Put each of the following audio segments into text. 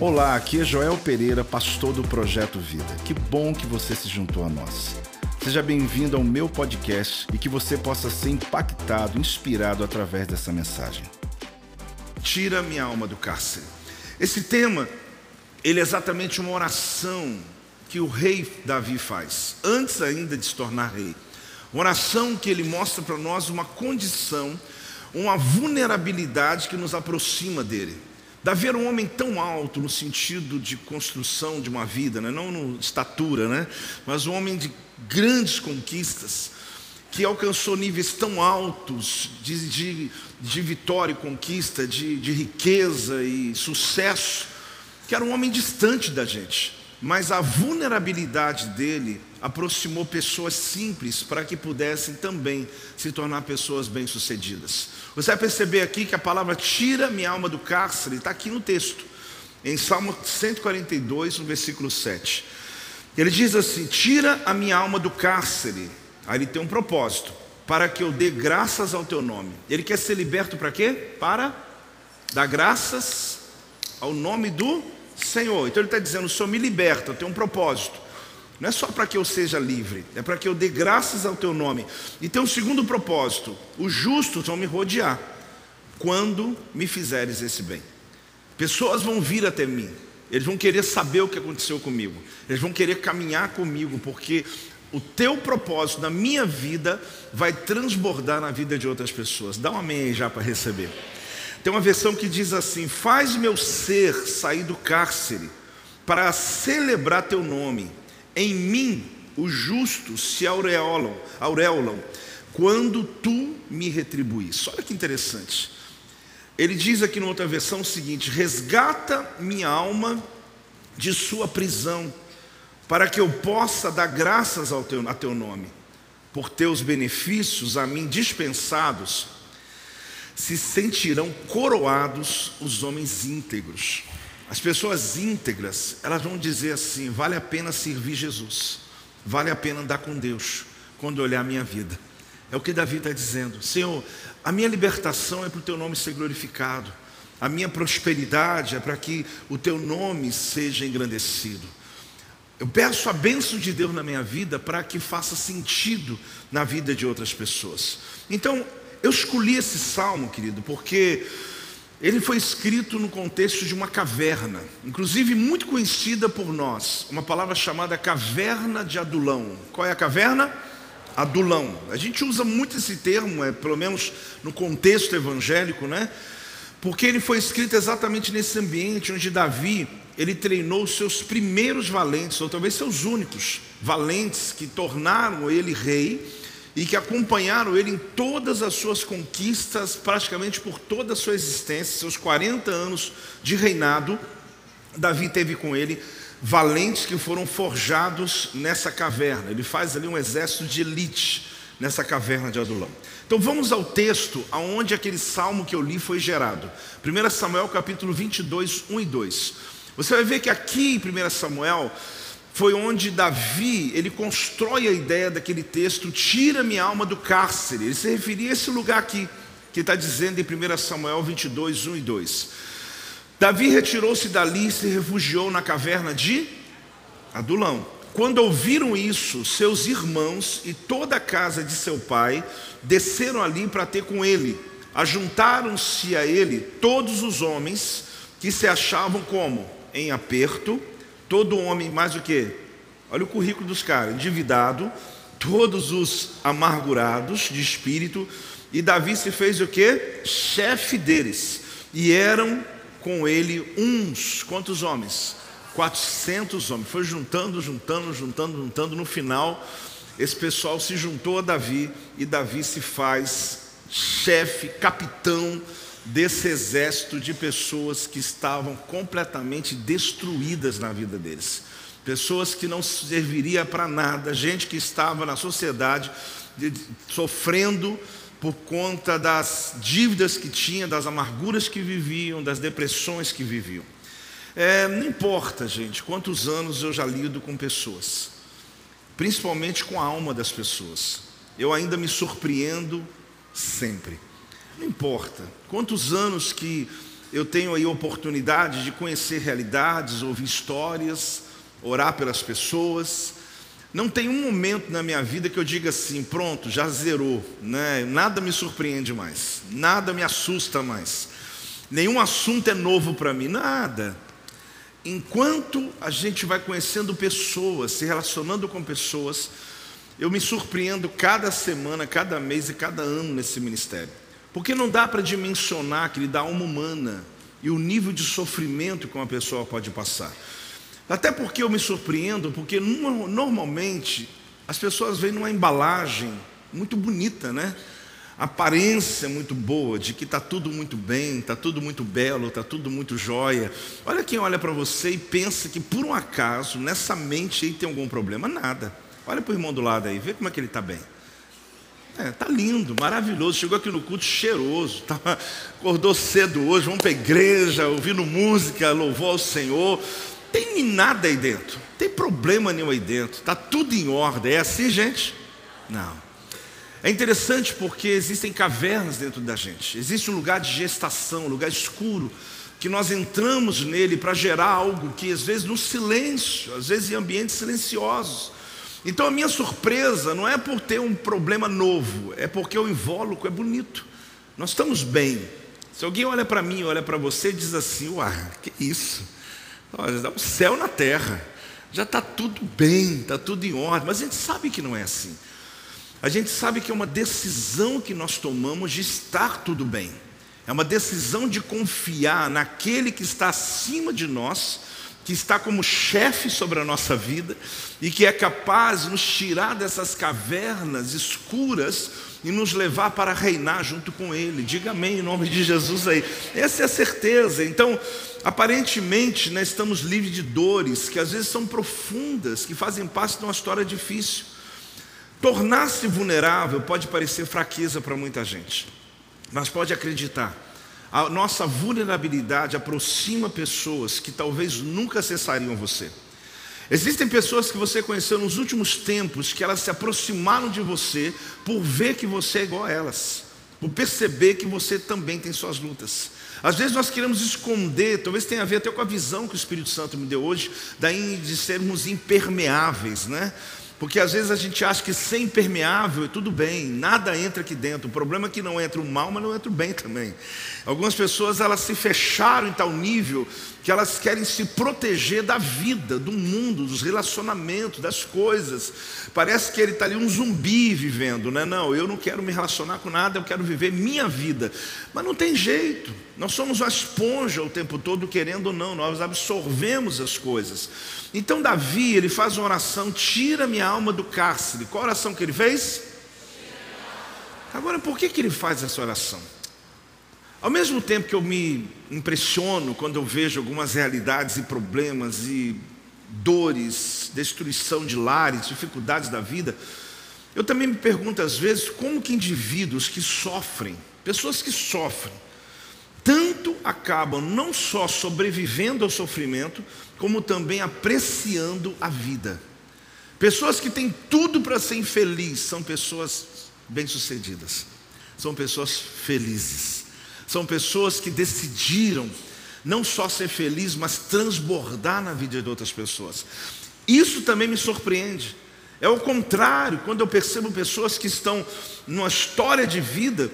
Olá, aqui é Joel Pereira, pastor do Projeto Vida. Que bom que você se juntou a nós. Seja bem-vindo ao meu podcast e que você possa ser impactado, inspirado através dessa mensagem. Tira minha alma do cárcere. Esse tema, ele é exatamente uma oração que o rei Davi faz, antes ainda de se tornar rei. Uma oração que ele mostra para nós uma condição, uma vulnerabilidade que nos aproxima dele. Davi era um homem tão alto no sentido de construção de uma vida, né? não no estatura, né? mas um homem de grandes conquistas, que alcançou níveis tão altos de, de, de vitória e conquista, de, de riqueza e sucesso, que era um homem distante da gente. Mas a vulnerabilidade dele aproximou pessoas simples para que pudessem também se tornar pessoas bem-sucedidas. Você vai perceber aqui que a palavra tira minha alma do cárcere está aqui no texto, em Salmo 142, no versículo 7. Ele diz assim: Tira a minha alma do cárcere. Aí ele tem um propósito, para que eu dê graças ao teu nome. Ele quer ser liberto para quê? Para dar graças ao nome do Senhor. Então ele está dizendo: o Senhor me liberta, eu tenho um propósito. Não é só para que eu seja livre, é para que eu dê graças ao teu nome. E tem um segundo propósito: os justos vão me rodear quando me fizeres esse bem. Pessoas vão vir até mim, eles vão querer saber o que aconteceu comigo, eles vão querer caminhar comigo, porque o teu propósito na minha vida vai transbordar na vida de outras pessoas. Dá um amém aí já para receber. Tem uma versão que diz assim: Faz meu ser sair do cárcere para celebrar teu nome em mim os justos se aureolam, aureolam quando tu me retribuís. Olha que interessante. Ele diz aqui na outra versão o seguinte: resgata minha alma de sua prisão, para que eu possa dar graças ao teu, a teu nome, por teus benefícios a mim dispensados, se sentirão coroados os homens íntegros. As pessoas íntegras, elas vão dizer assim: vale a pena servir Jesus, vale a pena andar com Deus, quando olhar a minha vida. É o que Davi está dizendo: Senhor, a minha libertação é para o teu nome ser glorificado, a minha prosperidade é para que o teu nome seja engrandecido. Eu peço a bênção de Deus na minha vida para que faça sentido na vida de outras pessoas. Então, eu escolhi esse salmo, querido, porque ele foi escrito no contexto de uma caverna, inclusive muito conhecida por nós, uma palavra chamada caverna de Adulão. Qual é a caverna? Adulão. A gente usa muito esse termo, é, pelo menos no contexto evangélico, né? Porque ele foi escrito exatamente nesse ambiente onde Davi ele treinou seus primeiros valentes, ou talvez seus únicos valentes que tornaram ele rei e que acompanharam ele em todas as suas conquistas, praticamente por toda a sua existência, seus 40 anos de reinado. Davi teve com ele valentes que foram forjados nessa caverna. Ele faz ali um exército de elite nessa caverna de Adulão. Então vamos ao texto aonde aquele salmo que eu li foi gerado. 1 Samuel capítulo 22, 1 e 2. Você vai ver que aqui em 1 Samuel foi onde Davi, ele constrói a ideia daquele texto, tira minha alma do cárcere. Ele se referia a esse lugar aqui, que está dizendo em 1 Samuel 22, 1 e 2. Davi retirou-se dali e se refugiou na caverna de Adulão. Quando ouviram isso, seus irmãos e toda a casa de seu pai desceram ali para ter com ele. Ajuntaram-se a ele todos os homens que se achavam como? Em aperto, todo homem, mais o que? Olha o currículo dos caras: endividado, todos os amargurados de espírito, e Davi se fez o que? Chefe deles, e eram com ele uns, quantos homens? 400 homens. Foi juntando, juntando, juntando, juntando. No final, esse pessoal se juntou a Davi e Davi se faz chefe, capitão desse exército de pessoas que estavam completamente destruídas na vida deles. Pessoas que não serviria para nada, gente que estava na sociedade sofrendo por conta das dívidas que tinha, das amarguras que viviam, das depressões que viviam. É, não importa, gente, quantos anos eu já lido com pessoas, principalmente com a alma das pessoas. Eu ainda me surpreendo sempre. Não importa quantos anos que eu tenho aí oportunidade de conhecer realidades, ouvir histórias, orar pelas pessoas. Não tem um momento na minha vida que eu diga assim, pronto, já zerou, né? nada me surpreende mais, nada me assusta mais, nenhum assunto é novo para mim, nada. Enquanto a gente vai conhecendo pessoas, se relacionando com pessoas, eu me surpreendo cada semana, cada mês e cada ano nesse ministério. Porque não dá para dimensionar que ele dá alma humana e o nível de sofrimento que uma pessoa pode passar. Até porque eu me surpreendo, porque normalmente as pessoas vêm numa embalagem muito bonita, né? aparência muito boa, de que está tudo muito bem, está tudo muito belo, está tudo muito jóia. Olha quem olha para você e pensa que por um acaso nessa mente aí tem algum problema. Nada. Olha para o irmão do lado aí, vê como é que ele está bem. É, tá lindo, maravilhoso. Chegou aqui no culto cheiroso, tava, acordou cedo hoje, vamos para a igreja, ouvindo música, louvou ao Senhor. Tem nada aí dentro, tem problema nenhum aí dentro, está tudo em ordem. É assim, gente? Não. É interessante porque existem cavernas dentro da gente, existe um lugar de gestação, um lugar escuro, que nós entramos nele para gerar algo que às vezes no silêncio, às vezes em ambientes silenciosos. Então a minha surpresa não é por ter um problema novo, é porque o invólucro é bonito. Nós estamos bem. Se alguém olha para mim, olha para você e diz assim: Uai, que isso? Dá o céu na terra, já está tudo bem, está tudo em ordem, mas a gente sabe que não é assim. A gente sabe que é uma decisão que nós tomamos de estar tudo bem, é uma decisão de confiar naquele que está acima de nós que está como chefe sobre a nossa vida e que é capaz de nos tirar dessas cavernas escuras e nos levar para reinar junto com Ele. Diga amém em nome de Jesus aí. Essa é a certeza. Então, aparentemente, nós estamos livres de dores que às vezes são profundas, que fazem parte de uma história difícil. Tornar-se vulnerável pode parecer fraqueza para muita gente, mas pode acreditar a nossa vulnerabilidade aproxima pessoas que talvez nunca acessariam você. Existem pessoas que você conheceu nos últimos tempos que elas se aproximaram de você por ver que você é igual a elas, por perceber que você também tem suas lutas. Às vezes nós queremos esconder, talvez tenha a ver até com a visão que o Espírito Santo me deu hoje, daí de sermos impermeáveis, né? Porque às vezes a gente acha que ser impermeável é tudo bem, nada entra aqui dentro. O problema é que não entra o mal, mas não entra o bem também. Algumas pessoas elas se fecharam em tal nível que elas querem se proteger da vida, do mundo, dos relacionamentos, das coisas. Parece que ele está ali um zumbi vivendo, né? Não, eu não quero me relacionar com nada, eu quero viver minha vida. Mas não tem jeito. Nós somos uma esponja o tempo todo, querendo ou não, nós absorvemos as coisas. Então Davi, ele faz uma oração, tira minha alma do cárcere. Qual oração que ele fez? Agora, por que, que ele faz essa oração? Ao mesmo tempo que eu me impressiono quando eu vejo algumas realidades e problemas e dores, destruição de lares, dificuldades da vida, eu também me pergunto às vezes como que indivíduos que sofrem, pessoas que sofrem, tanto acabam não só sobrevivendo ao sofrimento, como também apreciando a vida. Pessoas que têm tudo para ser infeliz são pessoas bem-sucedidas, são pessoas felizes. São pessoas que decidiram não só ser feliz, mas transbordar na vida de outras pessoas. Isso também me surpreende. É o contrário, quando eu percebo pessoas que estão numa história de vida,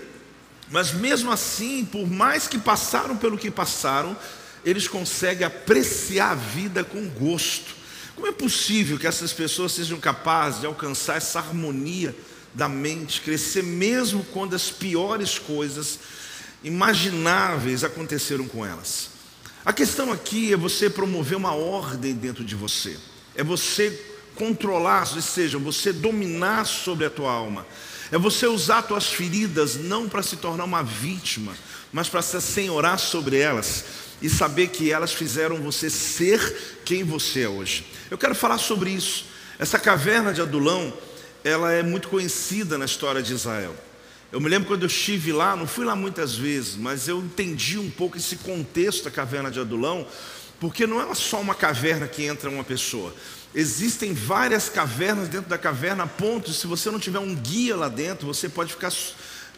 mas mesmo assim, por mais que passaram pelo que passaram, eles conseguem apreciar a vida com gosto. Como é possível que essas pessoas sejam capazes de alcançar essa harmonia da mente, crescer mesmo quando as piores coisas imagináveis aconteceram com elas. A questão aqui é você promover uma ordem dentro de você, é você controlar, ou seja, você dominar sobre a tua alma, é você usar tuas feridas não para se tornar uma vítima, mas para se assenhorar sobre elas e saber que elas fizeram você ser quem você é hoje. Eu quero falar sobre isso. Essa caverna de Adulão, ela é muito conhecida na história de Israel. Eu me lembro quando eu estive lá, não fui lá muitas vezes, mas eu entendi um pouco esse contexto da caverna de Adulão, porque não é só uma caverna que entra uma pessoa. Existem várias cavernas dentro da caverna, a ponto se você não tiver um guia lá dentro, você pode ficar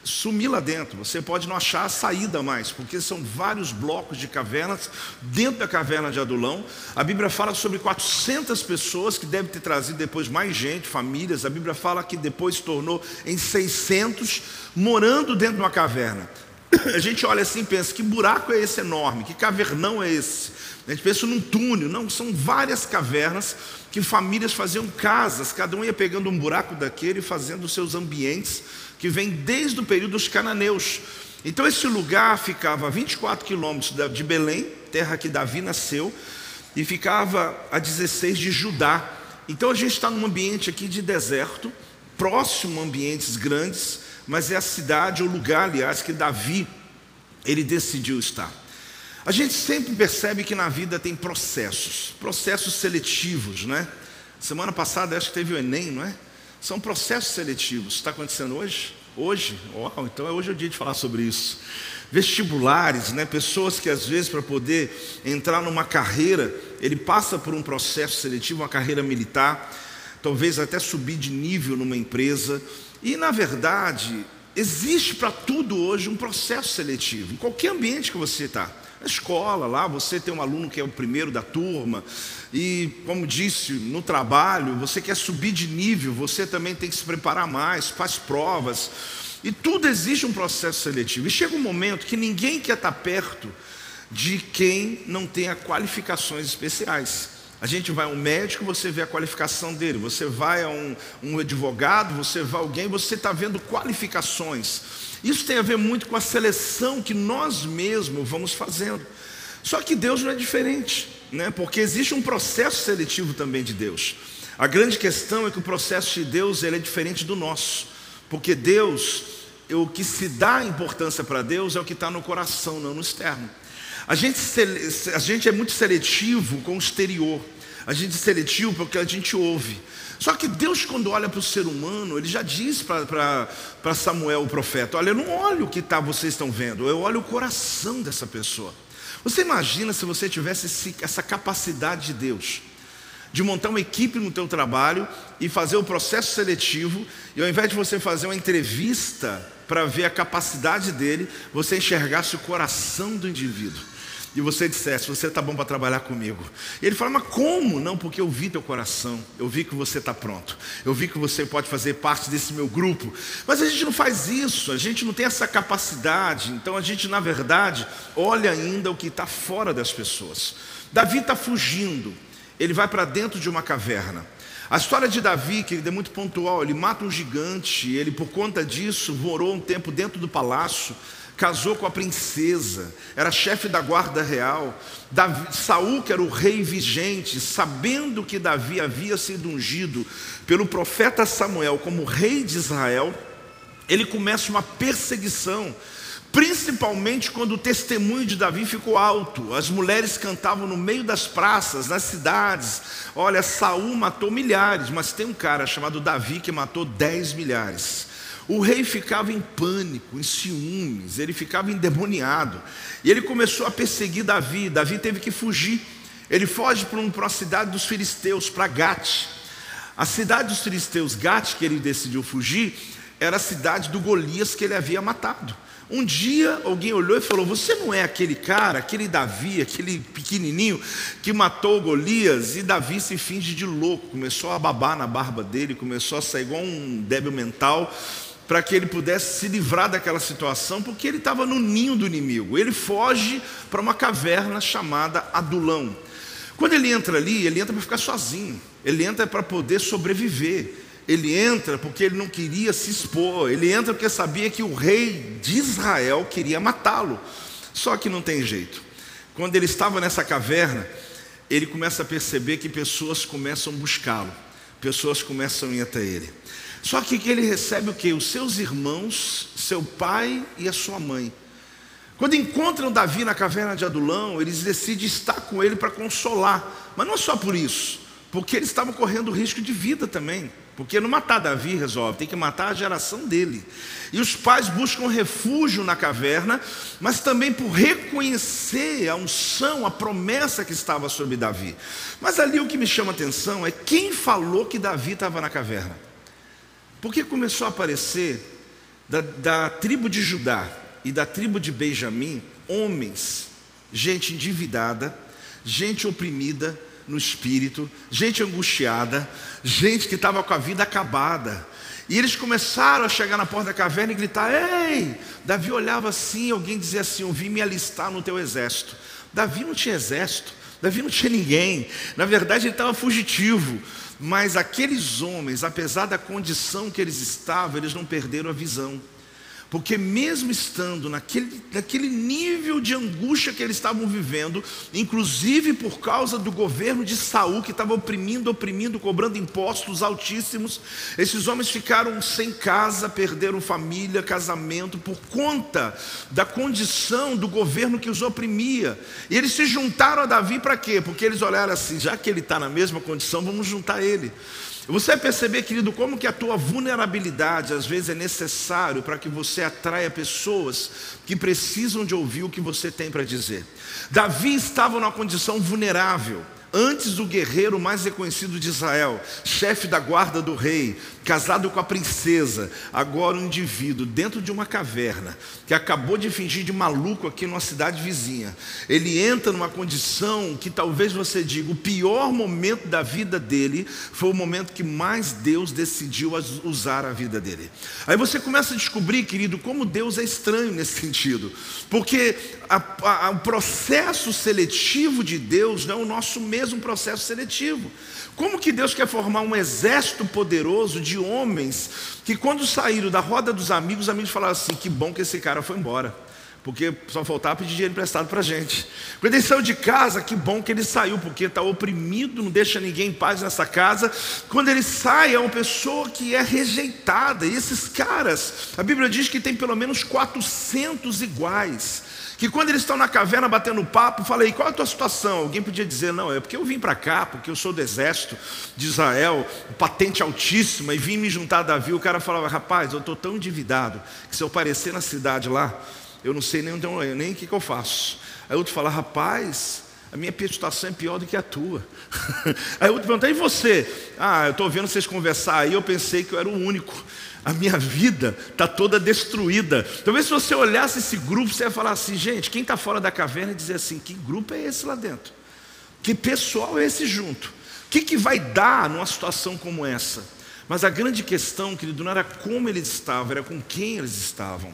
sumir lá dentro. Você pode não achar a saída mais, porque são vários blocos de cavernas dentro da caverna de Adulão. A Bíblia fala sobre 400 pessoas que deve ter trazido depois mais gente, famílias. A Bíblia fala que depois se tornou em 600 morando dentro de uma caverna. A gente olha assim e pensa: que buraco é esse enorme? Que cavernão é esse? A gente pensa num túnel. Não, são várias cavernas que famílias faziam casas, cada um ia pegando um buraco daquele e fazendo seus ambientes que vem desde o período dos cananeus. Então esse lugar ficava a 24 quilômetros de Belém, terra que Davi nasceu, e ficava a 16 de Judá. Então a gente está num ambiente aqui de deserto, próximo a ambientes grandes, mas é a cidade, o lugar, aliás, que Davi ele decidiu estar. A gente sempre percebe que na vida tem processos, processos seletivos, né? Semana passada acho que teve o Enem, não é? São processos seletivos. Está acontecendo hoje? Hoje? Uau, então é hoje o dia de falar sobre isso. Vestibulares, né? pessoas que às vezes para poder entrar numa carreira, ele passa por um processo seletivo, uma carreira militar, talvez até subir de nível numa empresa. E na verdade, existe para tudo hoje um processo seletivo, em qualquer ambiente que você está. Na escola, lá você tem um aluno que é o primeiro da turma, e como disse, no trabalho, você quer subir de nível, você também tem que se preparar mais, faz provas, e tudo existe um processo seletivo. E chega um momento que ninguém quer estar perto de quem não tenha qualificações especiais. A gente vai a um médico, você vê a qualificação dele. Você vai a um, um advogado, você vai a alguém, você está vendo qualificações. Isso tem a ver muito com a seleção que nós mesmos vamos fazendo. Só que Deus não é diferente, né? porque existe um processo seletivo também de Deus. A grande questão é que o processo de Deus ele é diferente do nosso, porque Deus, o que se dá importância para Deus é o que está no coração, não no externo. A gente, a gente é muito seletivo com o exterior, a gente é seletivo porque a gente ouve. Só que Deus, quando olha para o ser humano, ele já diz para Samuel, o profeta: Olha, eu não olho o que tá, vocês estão vendo, eu olho o coração dessa pessoa. Você imagina se você tivesse esse, essa capacidade de Deus, de montar uma equipe no teu trabalho e fazer o processo seletivo, e ao invés de você fazer uma entrevista para ver a capacidade dele, você enxergasse o coração do indivíduo e você dissesse, você está bom para trabalhar comigo. E ele fala, mas como? Não, porque eu vi teu coração, eu vi que você está pronto, eu vi que você pode fazer parte desse meu grupo. Mas a gente não faz isso, a gente não tem essa capacidade, então a gente, na verdade, olha ainda o que está fora das pessoas. Davi está fugindo, ele vai para dentro de uma caverna. A história de Davi, que é muito pontual, ele mata um gigante, ele por conta disso morou um tempo dentro do palácio, casou com a princesa, era chefe da guarda real. Davi, Saul, que era o rei vigente, sabendo que Davi havia sido ungido pelo profeta Samuel como rei de Israel, ele começa uma perseguição, principalmente quando o testemunho de Davi ficou alto. As mulheres cantavam no meio das praças, nas cidades. Olha, Saul matou milhares, mas tem um cara chamado Davi que matou dez milhares. O rei ficava em pânico, em ciúmes, ele ficava endemoniado. E ele começou a perseguir Davi. Davi teve que fugir. Ele foge para uma cidade dos filisteus, para Gate. A cidade dos filisteus, Gate, que ele decidiu fugir, era a cidade do Golias que ele havia matado. Um dia alguém olhou e falou: Você não é aquele cara, aquele Davi, aquele pequenininho que matou Golias? E Davi se finge de louco, começou a babar na barba dele, começou a sair igual um débil mental para que ele pudesse se livrar daquela situação, porque ele estava no ninho do inimigo. Ele foge para uma caverna chamada Adulão. Quando ele entra ali, ele entra para ficar sozinho, ele entra para poder sobreviver. Ele entra porque ele não queria se expor, ele entra porque sabia que o rei de Israel queria matá-lo. Só que não tem jeito. Quando ele estava nessa caverna, ele começa a perceber que pessoas começam a buscá-lo, pessoas começam a ir até ele. Só que ele recebe o que? Os seus irmãos, seu pai e a sua mãe. Quando encontram Davi na caverna de Adulão, eles decidem estar com ele para consolar. Mas não é só por isso, porque eles estavam correndo risco de vida também. Porque não matar Davi resolve, tem que matar a geração dele. E os pais buscam refúgio na caverna, mas também por reconhecer a unção, a promessa que estava sobre Davi. Mas ali o que me chama a atenção é quem falou que Davi estava na caverna. Porque começou a aparecer da, da tribo de Judá e da tribo de Benjamim, homens, gente endividada, gente oprimida no espírito, gente angustiada, gente que estava com a vida acabada. E eles começaram a chegar na porta da caverna e gritar: Ei! Davi olhava assim, alguém dizia assim: Eu vim me alistar no teu exército. Davi não tinha exército, Davi não tinha ninguém. Na verdade, ele estava fugitivo. Mas aqueles homens, apesar da condição que eles estavam, eles não perderam a visão. Porque mesmo estando naquele, naquele nível de angústia que eles estavam vivendo, inclusive por causa do governo de Saul, que estava oprimindo, oprimindo, cobrando impostos altíssimos, esses homens ficaram sem casa, perderam família, casamento, por conta da condição do governo que os oprimia. E eles se juntaram a Davi para quê? Porque eles olharam assim, já que ele está na mesma condição, vamos juntar ele. Você vai perceber, querido, como que a tua vulnerabilidade às vezes é necessário para que você atraia pessoas que precisam de ouvir o que você tem para dizer. Davi estava numa condição vulnerável. Antes o guerreiro mais reconhecido de Israel, chefe da guarda do rei, casado com a princesa, agora um indivíduo dentro de uma caverna, que acabou de fingir de maluco aqui numa cidade vizinha. Ele entra numa condição que talvez você diga, o pior momento da vida dele foi o momento que mais Deus decidiu usar a vida dele. Aí você começa a descobrir, querido, como Deus é estranho nesse sentido, porque a, a, o processo seletivo de Deus não é o nosso mesmo processo seletivo. Como que Deus quer formar um exército poderoso de homens que, quando saíram da roda dos amigos, os amigos falaram assim: que bom que esse cara foi embora. Porque só faltava pedir dinheiro emprestado para a gente. Quando ele saiu de casa, que bom que ele saiu, porque está oprimido, não deixa ninguém em paz nessa casa. Quando ele sai, é uma pessoa que é rejeitada. E esses caras, a Bíblia diz que tem pelo menos 400 iguais que quando eles estão na caverna batendo papo, falei, qual é a tua situação? Alguém podia dizer, não, é porque eu vim para cá, porque eu sou do exército de Israel, patente altíssima, e vim me juntar a Davi. O cara falava, rapaz, eu estou tão endividado, que se eu aparecer na cidade lá, eu não sei nem, nem o que, que eu faço. Aí outro fala, rapaz, a minha situação é pior do que a tua. Aí outro pergunta, e você? Ah, eu estou vendo vocês conversar aí, eu pensei que eu era o único a minha vida está toda destruída. Talvez se você olhasse esse grupo, você ia falar assim, gente, quem está fora da caverna e dizer assim, que grupo é esse lá dentro? Que pessoal é esse junto? O que, que vai dar numa situação como essa? Mas a grande questão, querido, não era como eles estavam, era com quem eles estavam.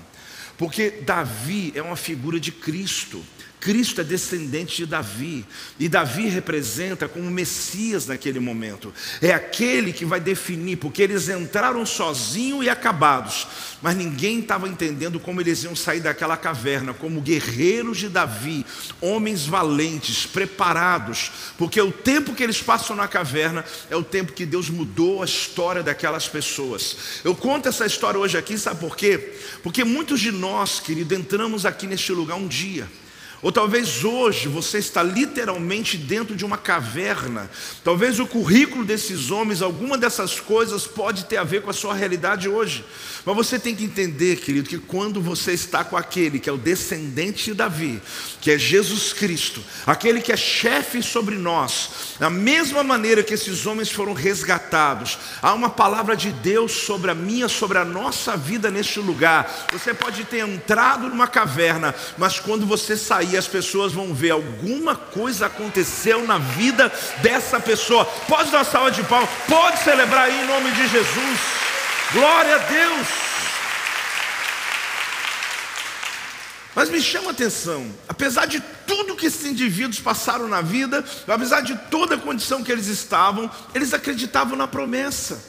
Porque Davi é uma figura de Cristo. Cristo é descendente de Davi, e Davi representa como Messias naquele momento. É aquele que vai definir, porque eles entraram sozinhos e acabados, mas ninguém estava entendendo como eles iam sair daquela caverna, como guerreiros de Davi, homens valentes, preparados, porque o tempo que eles passam na caverna é o tempo que Deus mudou a história daquelas pessoas. Eu conto essa história hoje aqui, sabe por quê? Porque muitos de nós, querido, entramos aqui neste lugar um dia. Ou talvez hoje você está literalmente dentro de uma caverna. Talvez o currículo desses homens, alguma dessas coisas pode ter a ver com a sua realidade hoje. Mas você tem que entender, querido, que quando você está com aquele que é o descendente de Davi, que é Jesus Cristo, aquele que é chefe sobre nós, da mesma maneira que esses homens foram resgatados, há uma palavra de Deus sobre a minha, sobre a nossa vida neste lugar. Você pode ter entrado numa caverna, mas quando você sair, e as pessoas vão ver alguma coisa aconteceu na vida dessa pessoa. Pode dar salva de palmas, pode celebrar aí em nome de Jesus. Glória a Deus. Mas me chama a atenção, apesar de tudo que esses indivíduos passaram na vida, apesar de toda a condição que eles estavam, eles acreditavam na promessa.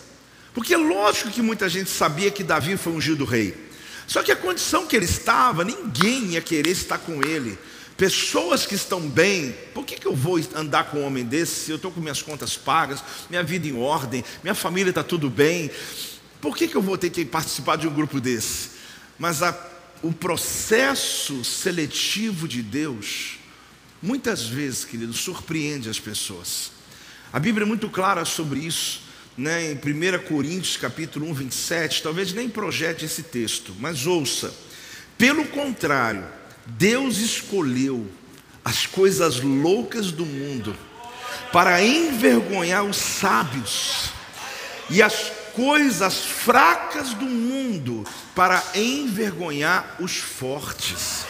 Porque é lógico que muita gente sabia que Davi foi ungido rei. Só que a condição que ele estava, ninguém ia querer estar com ele. Pessoas que estão bem, por que, que eu vou andar com um homem desse se eu estou com minhas contas pagas, minha vida em ordem, minha família está tudo bem? Por que, que eu vou ter que participar de um grupo desse? Mas a, o processo seletivo de Deus, muitas vezes, querido, surpreende as pessoas. A Bíblia é muito clara sobre isso né, em 1 Coríntios capítulo 1, 27, talvez nem projete esse texto, mas ouça. Pelo contrário, Deus escolheu as coisas loucas do mundo para envergonhar os sábios, e as coisas fracas do mundo para envergonhar os fortes.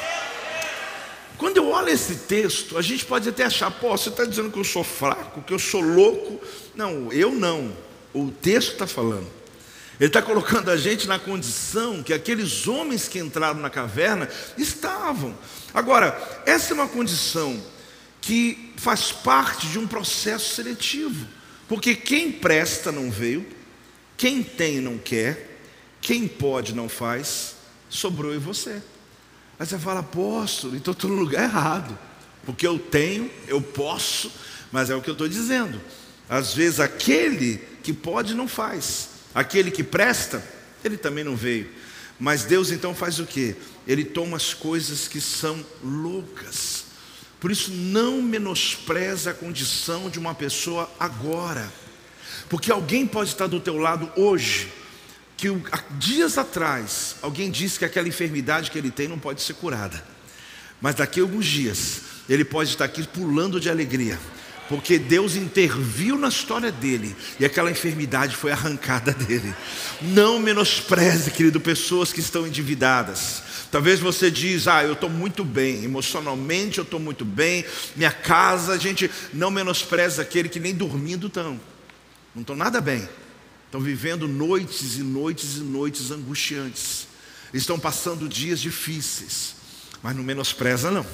Quando eu olho esse texto, a gente pode até achar, pô, você está dizendo que eu sou fraco, que eu sou louco. Não, eu não. O texto está falando. Ele está colocando a gente na condição que aqueles homens que entraram na caverna estavam. Agora, essa é uma condição que faz parte de um processo seletivo. Porque quem presta não veio, quem tem não quer, quem pode não faz, sobrou em você. Aí você fala, apóstolo, então estou no lugar errado. Porque eu tenho, eu posso, mas é o que eu estou dizendo. Às vezes aquele que pode não faz. Aquele que presta, ele também não veio. Mas Deus então faz o que? Ele toma as coisas que são loucas. Por isso, não menospreza a condição de uma pessoa agora. Porque alguém pode estar do teu lado hoje, que dias atrás alguém disse que aquela enfermidade que ele tem não pode ser curada. Mas daqui a alguns dias ele pode estar aqui pulando de alegria, porque Deus interviu na história dele e aquela enfermidade foi arrancada dele. Não menospreze, querido, pessoas que estão endividadas. Talvez você diz, ah, eu estou muito bem, emocionalmente eu estou muito bem, minha casa, a gente não menospreza aquele que nem dormindo estão, não estão nada bem, estão vivendo noites e noites e noites angustiantes, estão passando dias difíceis, mas não menospreza não,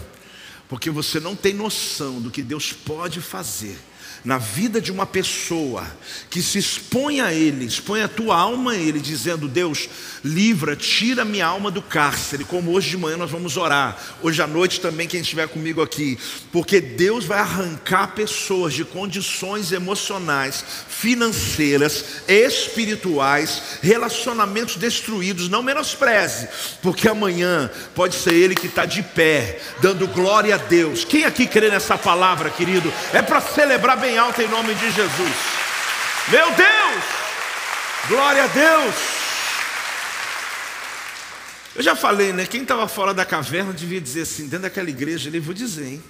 porque você não tem noção do que Deus pode fazer na vida de uma pessoa que se expõe a Ele, expõe a tua alma a Ele, dizendo: Deus, livra, tira minha alma do cárcere, como hoje de manhã nós vamos orar, hoje à noite também, quem estiver comigo aqui, porque Deus vai arrancar pessoas de condições emocionais, financeiras, espirituais, relacionamentos destruídos, não menospreze, porque amanhã pode ser Ele que está de pé, dando glória a Deus. Quem aqui crê nessa palavra, querido? É para celebrar bem alto em nome de Jesus. Meu Deus! Glória a Deus! Eu já falei, né? Quem estava fora da caverna devia dizer assim, dentro daquela igreja, ele vou dizer, hein?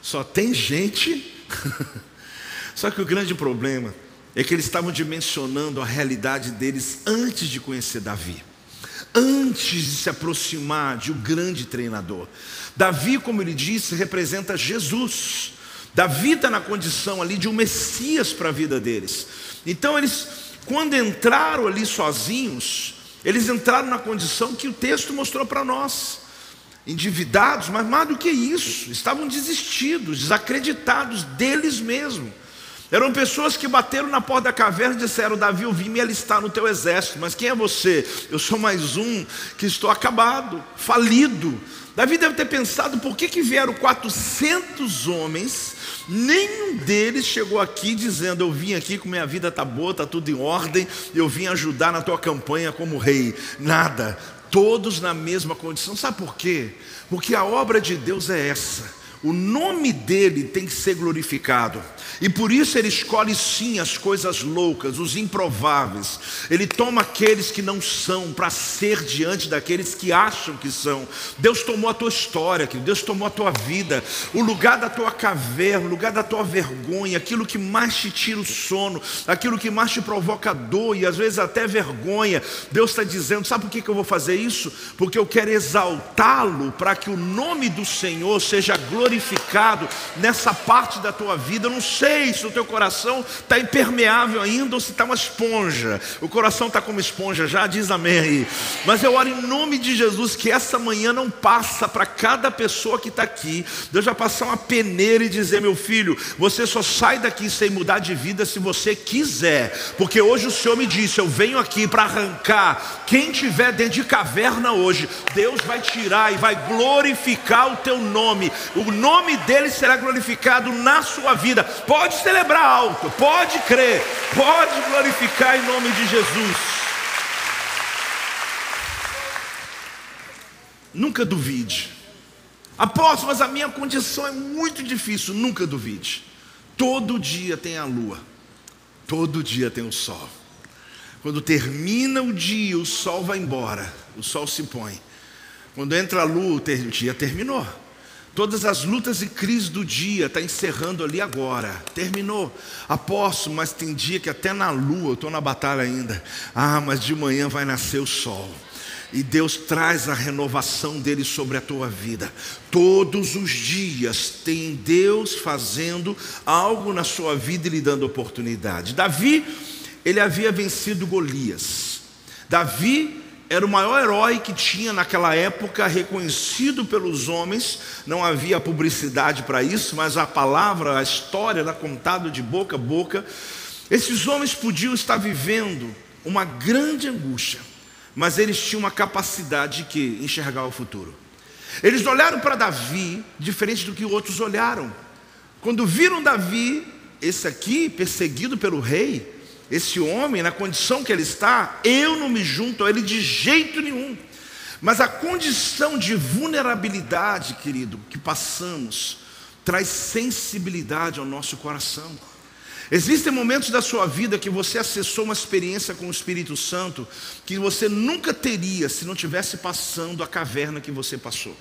Só tem gente. Só que o grande problema é que eles estavam dimensionando a realidade deles antes de conhecer Davi, antes de se aproximar de um grande treinador. Davi, como ele disse, representa Jesus. Davi está na condição ali de um Messias para a vida deles. Então eles, quando entraram ali sozinhos, eles entraram na condição que o texto mostrou para nós. Endividados, mas mais do que isso, estavam desistidos, desacreditados deles mesmos. Eram pessoas que bateram na porta da caverna e disseram: Davi, eu vim me alistar no teu exército, mas quem é você? Eu sou mais um que estou acabado, falido. Davi deve ter pensado: por que, que vieram 400 homens Nenhum deles chegou aqui dizendo: Eu vim aqui com minha vida está boa, está tudo em ordem, eu vim ajudar na tua campanha como rei. Nada. Todos na mesma condição. Sabe por quê? Porque a obra de Deus é essa o nome dele tem que ser glorificado. E por isso ele escolhe sim as coisas loucas, os improváveis. Ele toma aqueles que não são para ser diante daqueles que acham que são. Deus tomou a tua história, querido. Deus tomou a tua vida, o lugar da tua caverna, o lugar da tua vergonha, aquilo que mais te tira o sono, aquilo que mais te provoca dor e às vezes até vergonha. Deus está dizendo: sabe por que, que eu vou fazer isso? Porque eu quero exaltá-lo para que o nome do Senhor seja glorificado nessa parte da tua vida. Eu não sei se o teu coração está impermeável ainda ou se está uma esponja. O coração está como esponja, já diz amém aí. Mas eu oro em nome de Jesus que essa manhã não passa para cada pessoa que está aqui. Deus vai passar uma peneira e dizer: meu filho, você só sai daqui sem mudar de vida se você quiser. Porque hoje o Senhor me disse: eu venho aqui para arrancar quem tiver dentro de caverna hoje. Deus vai tirar e vai glorificar o teu nome. O nome dele será glorificado na sua vida. Pode celebrar alto, pode crer, pode glorificar em nome de Jesus. Nunca duvide. Apóstolo, mas a minha condição é muito difícil. Nunca duvide. Todo dia tem a lua, todo dia tem o sol. Quando termina o dia, o sol vai embora, o sol se põe. Quando entra a lua, o dia terminou. Todas as lutas e crises do dia está encerrando ali agora. Terminou. Aposto, mas tem dia que até na lua eu estou na batalha ainda. Ah, mas de manhã vai nascer o sol. E Deus traz a renovação dele sobre a tua vida. Todos os dias tem Deus fazendo algo na sua vida e lhe dando oportunidade. Davi, ele havia vencido Golias. Davi era o maior herói que tinha naquela época, reconhecido pelos homens. Não havia publicidade para isso, mas a palavra, a história era contada de boca a boca. Esses homens podiam estar vivendo uma grande angústia, mas eles tinham uma capacidade de enxergar o futuro. Eles olharam para Davi diferente do que outros olharam. Quando viram Davi, esse aqui perseguido pelo rei, esse homem, na condição que ele está, eu não me junto a ele de jeito nenhum. Mas a condição de vulnerabilidade, querido, que passamos, traz sensibilidade ao nosso coração. Existem momentos da sua vida que você acessou uma experiência com o Espírito Santo que você nunca teria se não tivesse passando a caverna que você passou.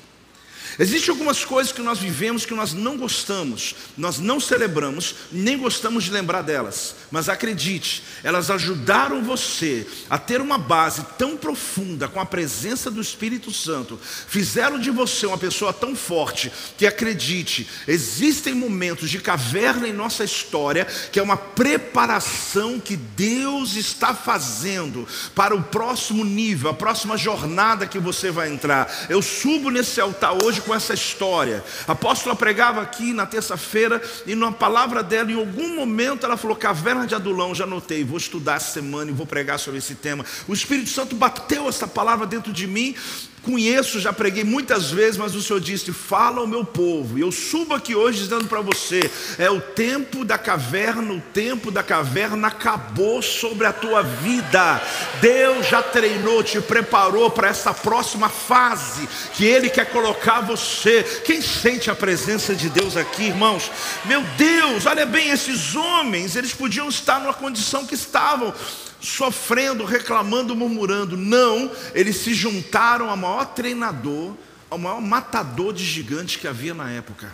Existem algumas coisas que nós vivemos que nós não gostamos, nós não celebramos, nem gostamos de lembrar delas. Mas acredite, elas ajudaram você a ter uma base tão profunda com a presença do Espírito Santo, fizeram de você uma pessoa tão forte que acredite, existem momentos de caverna em nossa história que é uma preparação que Deus está fazendo para o próximo nível, a próxima jornada que você vai entrar. Eu subo nesse altar hoje com essa história. A apóstola pregava aqui na terça-feira e na palavra dela, em algum momento, ela falou: Caverna de Adulão, já notei, vou estudar essa semana e vou pregar sobre esse tema. O Espírito Santo bateu essa palavra dentro de mim Conheço, já preguei muitas vezes, mas o Senhor disse: Fala ao meu povo. E eu subo aqui hoje dizendo para você: é o tempo da caverna, o tempo da caverna acabou sobre a tua vida. Deus já treinou, te preparou para essa próxima fase que Ele quer colocar você. Quem sente a presença de Deus aqui, irmãos? Meu Deus, olha bem, esses homens, eles podiam estar numa condição que estavam sofrendo, reclamando, murmurando. Não, eles se juntaram ao maior treinador, ao maior matador de gigantes que havia na época.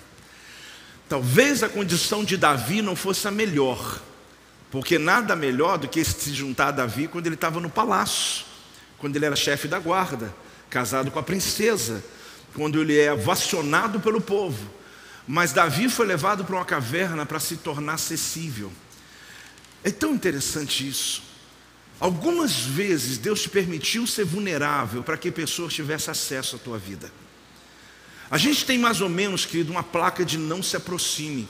Talvez a condição de Davi não fosse a melhor, porque nada melhor do que se juntar a Davi quando ele estava no palácio, quando ele era chefe da guarda, casado com a princesa, quando ele é ovacionado pelo povo. Mas Davi foi levado para uma caverna para se tornar acessível. É tão interessante isso. Algumas vezes Deus te permitiu ser vulnerável para que pessoas tivessem acesso à tua vida. A gente tem mais ou menos, querido, uma placa de não se aproxime.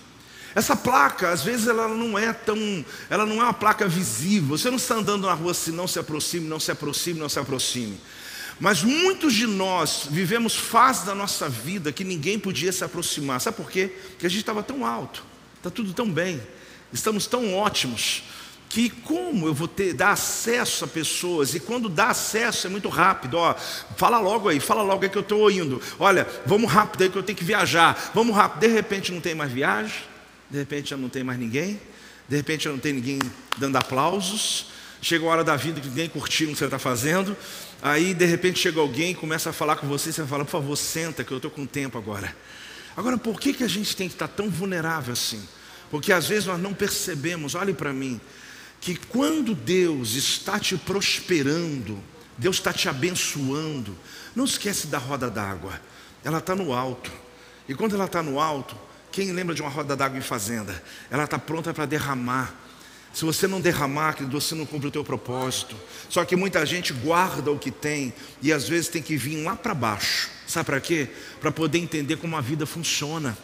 Essa placa, às vezes, ela não é tão, ela não é uma placa visível. Você não está andando na rua assim, não se aproxime, não se aproxime, não se aproxime. Mas muitos de nós vivemos fases da nossa vida que ninguém podia se aproximar. Sabe por quê? Porque a gente estava tão alto, está tudo tão bem, estamos tão ótimos que como eu vou ter dar acesso a pessoas e quando dá acesso é muito rápido, ó, fala logo aí, fala logo aí que eu estou indo. Olha, vamos rápido aí que eu tenho que viajar. Vamos rápido. De repente não tem mais viagem, de repente já não tem mais ninguém, de repente já não tem ninguém dando aplausos. Chega a hora da vida que ninguém curtiu o que você está fazendo. Aí de repente chega alguém e começa a falar com você, você fala, por favor, senta que eu estou com tempo agora. Agora, por que, que a gente tem que estar tão vulnerável assim? Porque às vezes nós não percebemos, olhe para mim, que quando Deus está te prosperando, Deus está te abençoando, não esquece da roda d'água, ela está no alto. E quando ela está no alto, quem lembra de uma roda d'água em fazenda? Ela está pronta para derramar. Se você não derramar, você não cumpre o teu propósito. Só que muita gente guarda o que tem e às vezes tem que vir lá para baixo. Sabe para quê? Para poder entender como a vida funciona.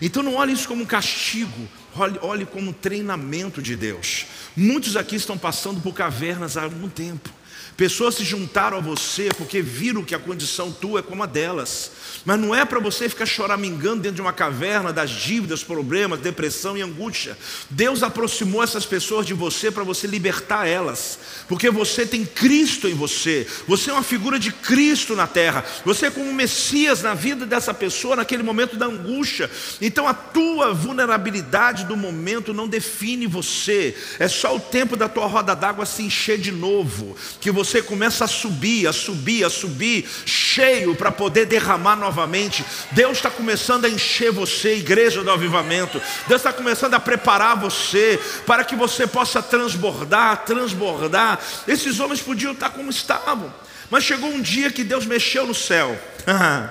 Então não olhe isso como um castigo, olhe, olhe como um treinamento de Deus. Muitos aqui estão passando por cavernas há algum tempo. Pessoas se juntaram a você porque viram que a condição tua é como a delas. Mas não é para você ficar choramingando dentro de uma caverna das dívidas, problemas, depressão e angústia. Deus aproximou essas pessoas de você para você libertar elas. Porque você tem Cristo em você. Você é uma figura de Cristo na terra. Você é como um Messias na vida dessa pessoa naquele momento da angústia. Então a tua vulnerabilidade do momento não define você. É só o tempo da tua roda d'água se encher de novo. Que você começa a subir, a subir, a subir, cheio para poder derramar novamente. Deus está começando a encher você, igreja do avivamento. Deus está começando a preparar você para que você possa transbordar, transbordar. Esses homens podiam estar como estavam, mas chegou um dia que Deus mexeu no céu,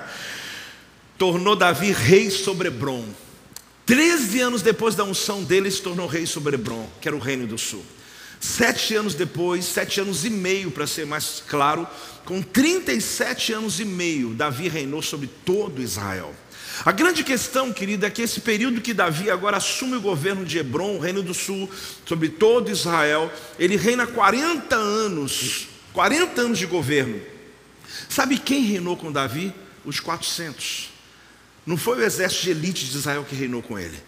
tornou Davi rei sobre Hebron. Treze anos depois da unção dele, se tornou rei sobre Hebron, que era o reino do sul. Sete anos depois, sete anos e meio, para ser mais claro, com 37 anos e meio, Davi reinou sobre todo Israel. A grande questão, querida, é que esse período que Davi agora assume o governo de Hebron, o reino do sul, sobre todo Israel, ele reina 40 anos, 40 anos de governo. Sabe quem reinou com Davi? Os 400. Não foi o exército de elite de Israel que reinou com ele.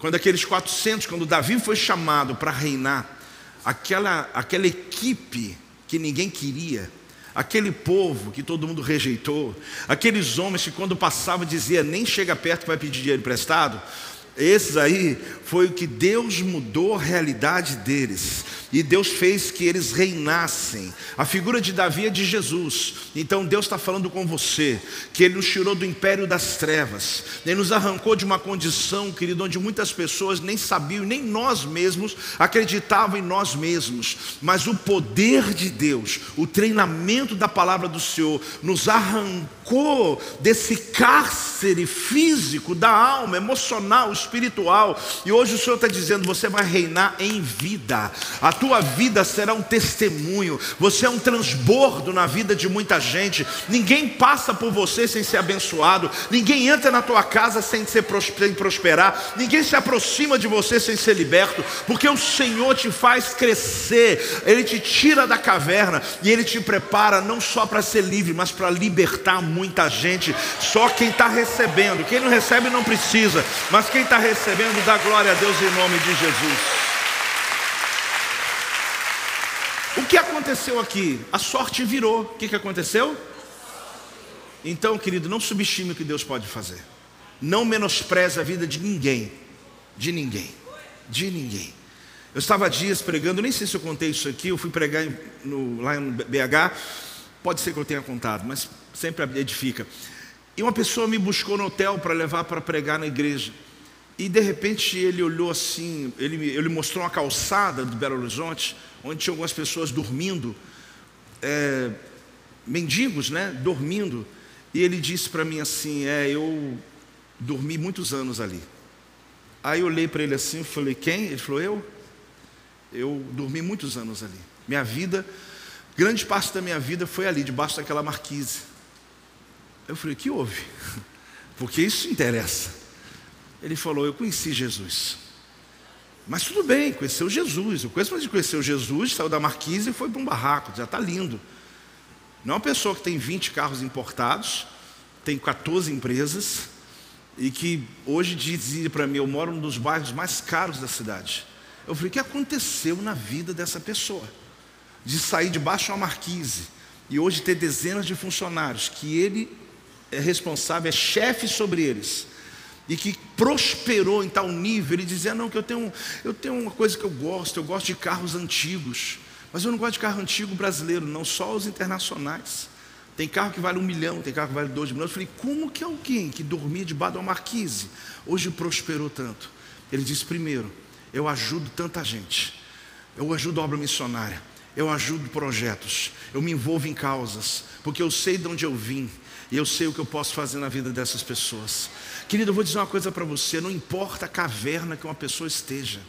Quando aqueles 400, quando Davi foi chamado para reinar, aquela, aquela equipe que ninguém queria, aquele povo que todo mundo rejeitou, aqueles homens que quando passava dizia nem chega perto que vai pedir dinheiro emprestado, esses aí foi o que Deus mudou a realidade deles. E Deus fez que eles reinassem. A figura de Davi é de Jesus. Então Deus está falando com você, que Ele nos tirou do império das trevas, Ele nos arrancou de uma condição, querido, onde muitas pessoas nem sabiam, nem nós mesmos acreditavam em nós mesmos. Mas o poder de Deus, o treinamento da palavra do Senhor, nos arrancou desse cárcere físico, da alma, emocional, espiritual. E hoje o Senhor está dizendo: você vai reinar em vida. A tua vida será um testemunho, você é um transbordo na vida de muita gente. Ninguém passa por você sem ser abençoado, ninguém entra na tua casa sem, ser, prosperar, ninguém se aproxima de você sem ser liberto, porque o Senhor te faz crescer, Ele te tira da caverna e Ele te prepara não só para ser livre, mas para libertar muita gente. Só quem está recebendo, quem não recebe não precisa, mas quem está recebendo, dá glória a Deus em nome de Jesus. O que aconteceu aqui? A sorte virou. O que, que aconteceu? Então, querido, não subestime o que Deus pode fazer. Não menospreze a vida de ninguém. De ninguém. De ninguém. Eu estava dias pregando, nem sei se eu contei isso aqui, eu fui pregar no, lá no BH, pode ser que eu tenha contado, mas sempre edifica. E uma pessoa me buscou no hotel para levar para pregar na igreja. E de repente ele olhou assim, ele, ele mostrou uma calçada do Belo Horizonte, onde tinha algumas pessoas dormindo, é, mendigos, né? Dormindo. E ele disse para mim assim: É, eu dormi muitos anos ali. Aí eu olhei para ele assim e falei: Quem? Ele falou: Eu. Eu dormi muitos anos ali. Minha vida, grande parte da minha vida foi ali, debaixo daquela marquise. Eu falei: Que houve? Porque isso interessa. Ele falou: Eu conheci Jesus. Mas tudo bem, conheceu Jesus. Eu conheço, mas conheceu Jesus, saiu da marquise e foi para um barraco, já está lindo. Não é uma pessoa que tem 20 carros importados, tem 14 empresas, e que hoje dizia para mim, eu moro num dos bairros mais caros da cidade. Eu falei, o que aconteceu na vida dessa pessoa? De sair debaixo de uma marquise e hoje ter dezenas de funcionários, que ele é responsável, é chefe sobre eles e que prosperou em tal nível, ele dizia: Não, que eu tenho, eu tenho uma coisa que eu gosto, eu gosto de carros antigos, mas eu não gosto de carro antigo brasileiro, não, só os internacionais. Tem carro que vale um milhão, tem carro que vale dois milhões. Eu falei: Como que alguém que dormia debaixo de uma marquise hoje prosperou tanto? Ele disse: Primeiro, eu ajudo tanta gente, eu ajudo a obra missionária, eu ajudo projetos, eu me envolvo em causas, porque eu sei de onde eu vim e eu sei o que eu posso fazer na vida dessas pessoas. Querido, eu vou dizer uma coisa para você: não importa a caverna que uma pessoa esteja,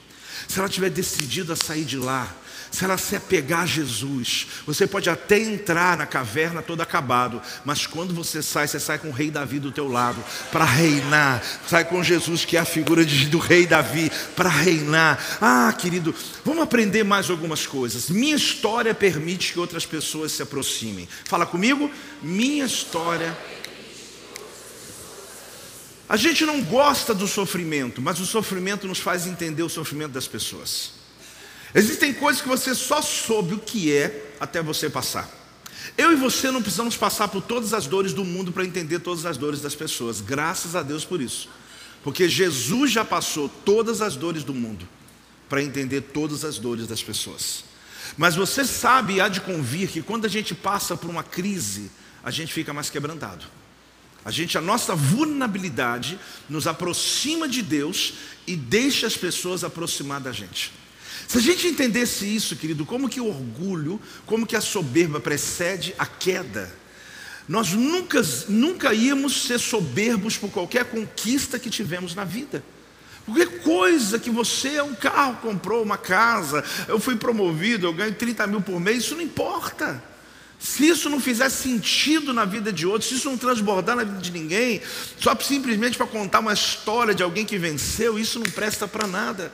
se ela tiver decidido a sair de lá, se ela se apegar a Jesus, você pode até entrar na caverna todo acabado, mas quando você sai, você sai com o rei Davi do teu lado para reinar, sai com Jesus que é a figura de, do rei Davi para reinar. Ah, querido, vamos aprender mais algumas coisas. Minha história permite que outras pessoas se aproximem. Fala comigo, minha história a gente não gosta do sofrimento, mas o sofrimento nos faz entender o sofrimento das pessoas. Existem coisas que você só soube o que é até você passar. Eu e você não precisamos passar por todas as dores do mundo para entender todas as dores das pessoas. Graças a Deus por isso. Porque Jesus já passou todas as dores do mundo para entender todas as dores das pessoas. Mas você sabe e há de convir que quando a gente passa por uma crise, a gente fica mais quebrantado. A gente, a nossa vulnerabilidade nos aproxima de Deus e deixa as pessoas aproximar da gente. Se a gente entendesse isso, querido, como que o orgulho, como que a soberba precede a queda, nós nunca, nunca íamos ser soberbos por qualquer conquista que tivemos na vida. Qualquer coisa que você é um carro, comprou uma casa, eu fui promovido, eu ganho 30 mil por mês, isso não importa. Se isso não fizer sentido na vida de outros, se isso não transbordar na vida de ninguém, só simplesmente para contar uma história de alguém que venceu, isso não presta para nada.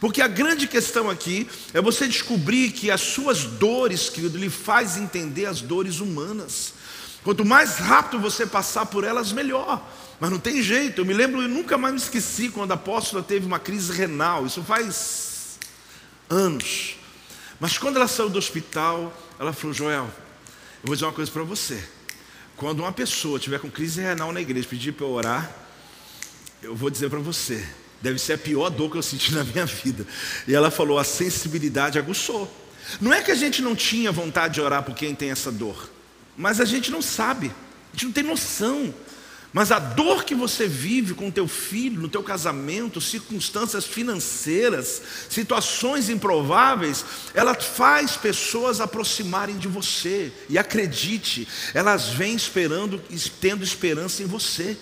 Porque a grande questão aqui é você descobrir que as suas dores, querido, lhe faz entender as dores humanas. Quanto mais rápido você passar por elas, melhor. Mas não tem jeito. Eu me lembro, eu nunca mais me esqueci quando a apóstola teve uma crise renal. Isso faz anos. Mas quando ela saiu do hospital, ela falou: Joel, eu vou dizer uma coisa para você. Quando uma pessoa tiver com crise renal na igreja, pedir para eu orar, eu vou dizer para você, deve ser a pior dor que eu senti na minha vida. E ela falou: a sensibilidade aguçou. Não é que a gente não tinha vontade de orar por quem tem essa dor, mas a gente não sabe, a gente não tem noção. Mas a dor que você vive com teu filho, no teu casamento, circunstâncias financeiras, situações improváveis, ela faz pessoas aproximarem de você. E acredite, elas vêm esperando, tendo esperança em você.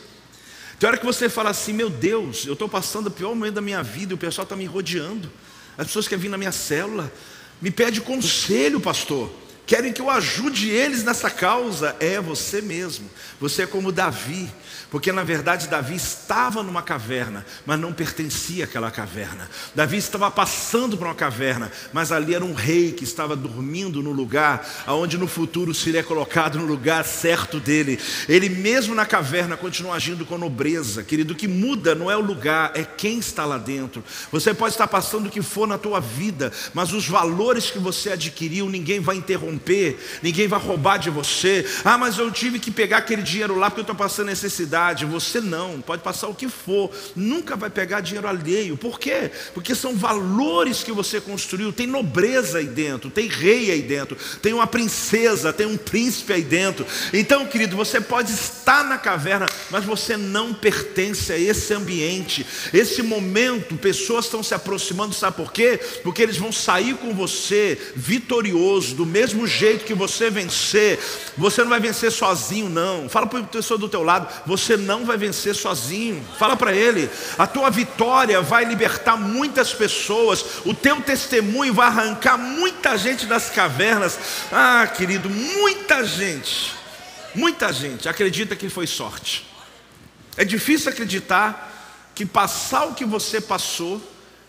Tem hora que você fala assim, meu Deus, eu estou passando o pior momento da minha vida, o pessoal está me rodeando. As pessoas querem vir na minha célula, me pede conselho, pastor querem que eu ajude eles nessa causa, é você mesmo. Você é como Davi, porque na verdade Davi estava numa caverna, mas não pertencia àquela caverna. Davi estava passando por uma caverna, mas ali era um rei que estava dormindo no lugar aonde no futuro seria colocado no lugar certo dele. Ele mesmo na caverna continua agindo com nobreza. Querido, o que muda não é o lugar, é quem está lá dentro. Você pode estar passando o que for na tua vida, mas os valores que você adquiriu, ninguém vai interromper, ninguém vai roubar de você. Ah, mas eu tive que pegar aquele dinheiro lá porque eu estou passando necessidade você não, pode passar o que for, nunca vai pegar dinheiro alheio. Por quê? Porque são valores que você construiu, tem nobreza aí dentro, tem rei aí dentro, tem uma princesa, tem um príncipe aí dentro. Então, querido, você pode estar na caverna, mas você não pertence a esse ambiente. Esse momento, pessoas estão se aproximando, sabe por quê? Porque eles vão sair com você vitorioso, do mesmo jeito que você vencer. Você não vai vencer sozinho, não. Fala para a pessoa do teu lado, você não vai vencer sozinho. Fala para ele, a tua vitória vai libertar muitas pessoas, o teu testemunho vai arrancar muita gente das cavernas. Ah, querido, muita gente, muita gente acredita que foi sorte. É difícil acreditar que passar o que você passou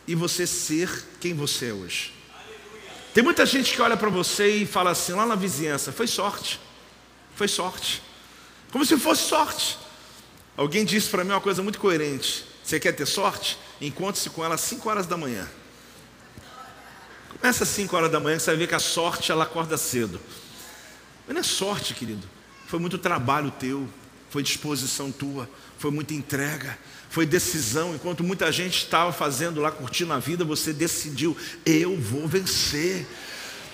e você ser quem você é hoje. Tem muita gente que olha para você e fala assim, lá na vizinhança, foi sorte, foi sorte. Como se fosse sorte. Alguém disse para mim uma coisa muito coerente: você quer ter sorte? Encontre-se com ela às 5 horas da manhã. Começa às 5 horas da manhã, você vai ver que a sorte ela acorda cedo. Mas não é sorte, querido. Foi muito trabalho teu, foi disposição tua, foi muita entrega, foi decisão. Enquanto muita gente estava fazendo lá, curtindo a vida, você decidiu: eu vou vencer.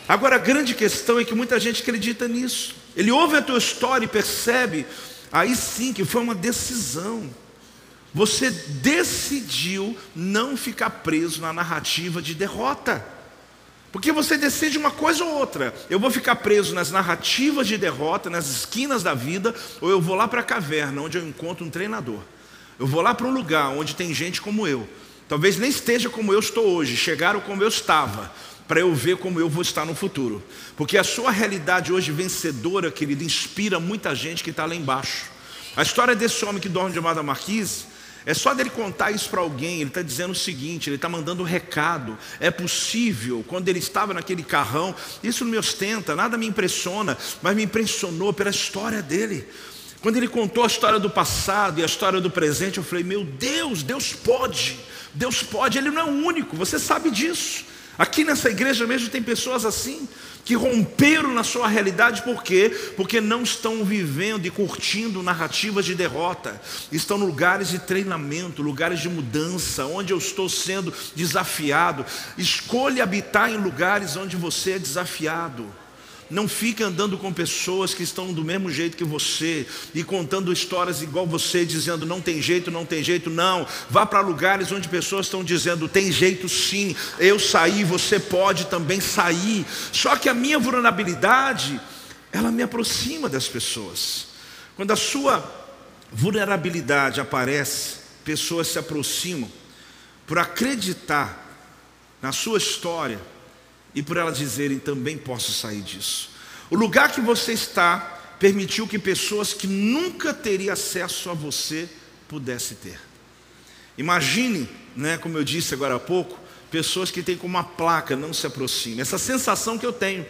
Agora a grande questão é que muita gente acredita nisso. Ele ouve a tua história e percebe Aí sim que foi uma decisão. Você decidiu não ficar preso na narrativa de derrota. Porque você decide uma coisa ou outra. Eu vou ficar preso nas narrativas de derrota, nas esquinas da vida, ou eu vou lá para a caverna, onde eu encontro um treinador. Eu vou lá para um lugar onde tem gente como eu. Talvez nem esteja como eu estou hoje, chegaram como eu estava, para eu ver como eu vou estar no futuro. Porque a sua realidade hoje vencedora, querido, inspira muita gente que está lá embaixo. A história desse homem que dorme de da Marquise, é só dele contar isso para alguém, ele está dizendo o seguinte, ele está mandando um recado. É possível, quando ele estava naquele carrão, isso não me ostenta, nada me impressiona, mas me impressionou pela história dele. Quando ele contou a história do passado e a história do presente, eu falei: Meu Deus, Deus pode, Deus pode, Ele não é o único, você sabe disso. Aqui nessa igreja mesmo tem pessoas assim, que romperam na sua realidade, por quê? Porque não estão vivendo e curtindo narrativas de derrota, estão em lugares de treinamento, lugares de mudança, onde eu estou sendo desafiado. Escolha habitar em lugares onde você é desafiado. Não fique andando com pessoas que estão do mesmo jeito que você e contando histórias igual você, dizendo não tem jeito, não tem jeito, não. Vá para lugares onde pessoas estão dizendo tem jeito sim, eu saí, você pode também sair. Só que a minha vulnerabilidade, ela me aproxima das pessoas. Quando a sua vulnerabilidade aparece, pessoas se aproximam por acreditar na sua história e por elas dizerem também posso sair disso. O lugar que você está permitiu que pessoas que nunca teriam acesso a você pudessem ter. Imagine, né, como eu disse agora há pouco, pessoas que têm como uma placa não se aproxime. Essa sensação que eu tenho,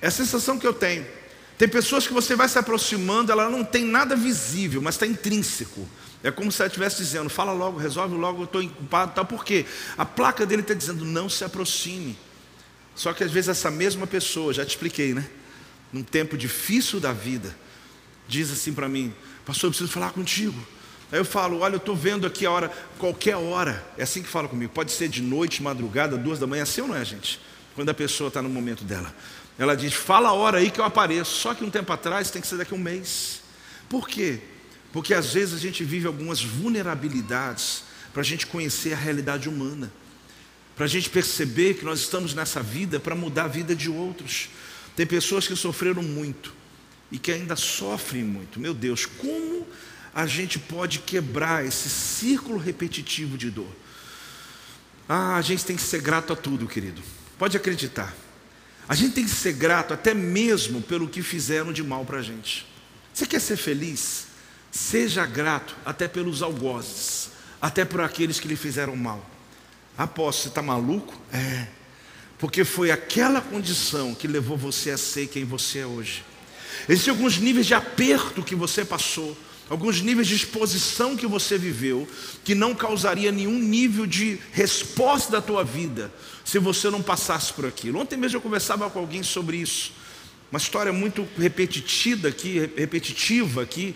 é a sensação que eu tenho. Tem pessoas que você vai se aproximando, ela não tem nada visível, mas está intrínseco. É como se ela estivesse dizendo, fala logo, resolve logo, eu estou ocupado, tal. Por quê? A placa dele está dizendo, não se aproxime. Só que às vezes essa mesma pessoa, já te expliquei, né? Num tempo difícil da vida, diz assim para mim: Pastor, eu preciso falar contigo. Aí eu falo: Olha, eu estou vendo aqui a hora, qualquer hora. É assim que fala comigo. Pode ser de noite, madrugada, duas da manhã, assim ou não é, gente? Quando a pessoa está no momento dela. Ela diz: Fala a hora aí que eu apareço. Só que um tempo atrás tem que ser daqui a um mês. Por quê? Porque às vezes a gente vive algumas vulnerabilidades para a gente conhecer a realidade humana para a gente perceber que nós estamos nessa vida para mudar a vida de outros. Tem pessoas que sofreram muito e que ainda sofrem muito. Meu Deus, como a gente pode quebrar esse círculo repetitivo de dor? Ah, a gente tem que ser grato a tudo, querido. Pode acreditar. A gente tem que ser grato até mesmo pelo que fizeram de mal para a gente. Você quer ser feliz? Seja grato até pelos algozes, até por aqueles que lhe fizeram mal. Apóstolo, você está maluco? É. Porque foi aquela condição que levou você a ser quem você é hoje. Existem alguns níveis de aperto que você passou, alguns níveis de exposição que você viveu, que não causaria nenhum nível de resposta da tua vida se você não passasse por aquilo. Ontem mesmo eu conversava com alguém sobre isso. Uma história muito repetitiva aqui, repetitiva aqui,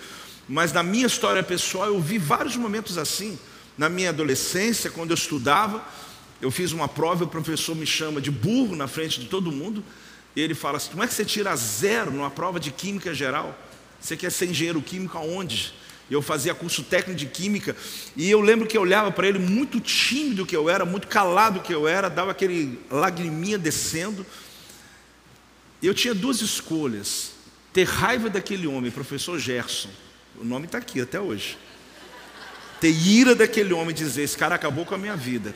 mas na minha história pessoal eu vi vários momentos assim. Na minha adolescência, quando eu estudava, eu fiz uma prova e o professor me chama de burro na frente de todo mundo. E ele fala assim: como é que você tira zero numa prova de química geral? Você quer ser engenheiro químico aonde? Eu fazia curso técnico de química e eu lembro que eu olhava para ele muito tímido que eu era, muito calado que eu era, dava aquele lagriminha descendo. Eu tinha duas escolhas: ter raiva daquele homem, professor Gerson, o nome está aqui até hoje ter ira daquele homem dizer: esse cara acabou com a minha vida.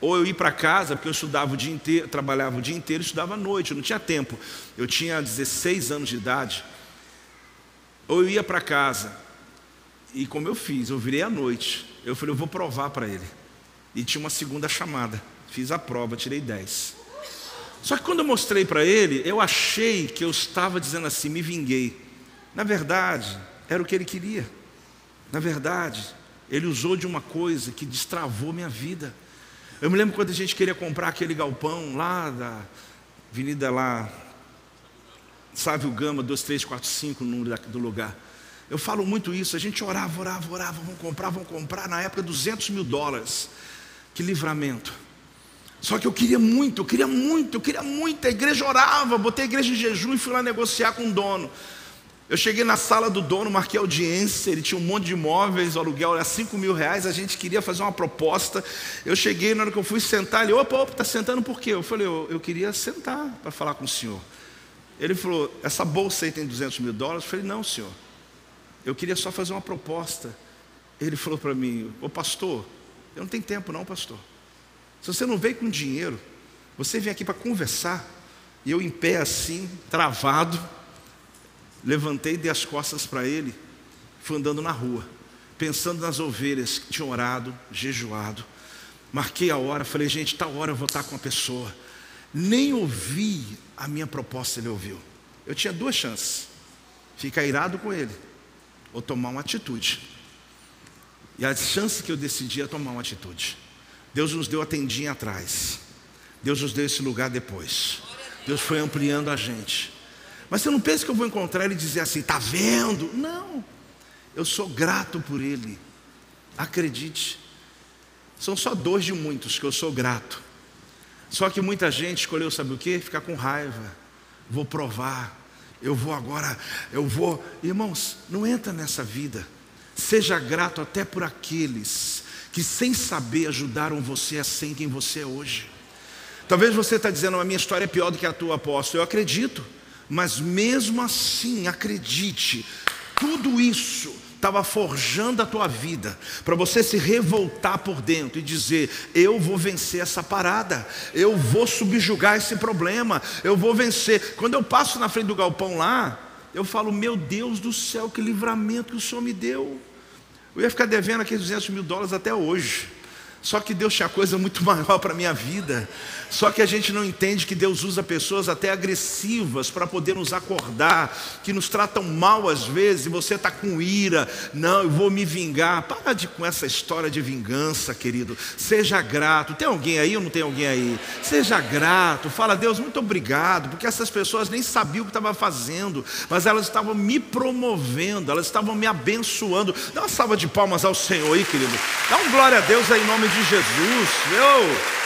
Ou eu ir para casa, porque eu estudava o dia inteiro, trabalhava o dia inteiro, estudava à noite, eu não tinha tempo. Eu tinha 16 anos de idade. Ou eu ia para casa, e como eu fiz, eu virei à noite. Eu falei, eu vou provar para ele. E tinha uma segunda chamada. Fiz a prova, tirei 10. Só que quando eu mostrei para ele, eu achei que eu estava dizendo assim, me vinguei. Na verdade, era o que ele queria. Na verdade, ele usou de uma coisa que destravou minha vida. Eu me lembro quando a gente queria comprar aquele galpão lá da avenida lá, Sávio Gama, 2345, o número do lugar. Eu falo muito isso, a gente orava, orava, orava, vamos comprar, vamos comprar, na época 200 mil dólares. Que livramento. Só que eu queria muito, eu queria muito, eu queria muito. A igreja orava, botei a igreja em jejum e fui lá negociar com o dono. Eu cheguei na sala do dono, marquei audiência, ele tinha um monte de imóveis, o aluguel era 5 mil reais, a gente queria fazer uma proposta. Eu cheguei, na hora que eu fui sentar, ele, opa, opa, está sentando por quê? Eu falei, eu, eu queria sentar para falar com o senhor. Ele falou, essa bolsa aí tem 200 mil dólares? Eu falei, não, senhor, eu queria só fazer uma proposta. Ele falou para mim, ô pastor, eu não tenho tempo não, pastor. Se você não veio com dinheiro, você vem aqui para conversar, e eu em pé assim, travado, Levantei, dei as costas para ele, fui andando na rua, pensando nas ovelhas que tinham orado, jejuado. Marquei a hora, falei, gente, tal hora eu vou estar com a pessoa. Nem ouvi a minha proposta, ele ouviu. Eu tinha duas chances: ficar irado com ele ou tomar uma atitude. E a chance que eu decidi é tomar uma atitude. Deus nos deu a tendinha atrás. Deus nos deu esse lugar depois. Deus foi ampliando a gente. Mas você não pensa que eu vou encontrar ele e dizer assim, tá vendo? Não. Eu sou grato por ele. Acredite. São só dois de muitos que eu sou grato. Só que muita gente escolheu, sabe o que? Ficar com raiva. Vou provar. Eu vou agora, eu vou. Irmãos, não entra nessa vida. Seja grato até por aqueles que, sem saber, ajudaram você a ser quem você é hoje. Talvez você está dizendo, a minha história é pior do que a tua, apóstolo. Eu acredito. Mas mesmo assim, acredite, tudo isso estava forjando a tua vida, para você se revoltar por dentro e dizer: Eu vou vencer essa parada, eu vou subjugar esse problema, eu vou vencer. Quando eu passo na frente do galpão lá, eu falo: Meu Deus do céu, que livramento que o Senhor me deu. Eu ia ficar devendo aqueles 200 mil dólares até hoje. Só que Deus tinha coisa muito maior para a minha vida. Só que a gente não entende que Deus usa pessoas até agressivas para poder nos acordar, que nos tratam mal às vezes, e você está com ira, não, eu vou me vingar. Para de com essa história de vingança, querido. Seja grato. Tem alguém aí ou não tem alguém aí? Seja grato. Fala, Deus, muito obrigado, porque essas pessoas nem sabiam o que estavam fazendo, mas elas estavam me promovendo, elas estavam me abençoando. Dá uma salva de palmas ao Senhor aí, querido. Dá um glória a Deus aí em nome de Jesus. Meu.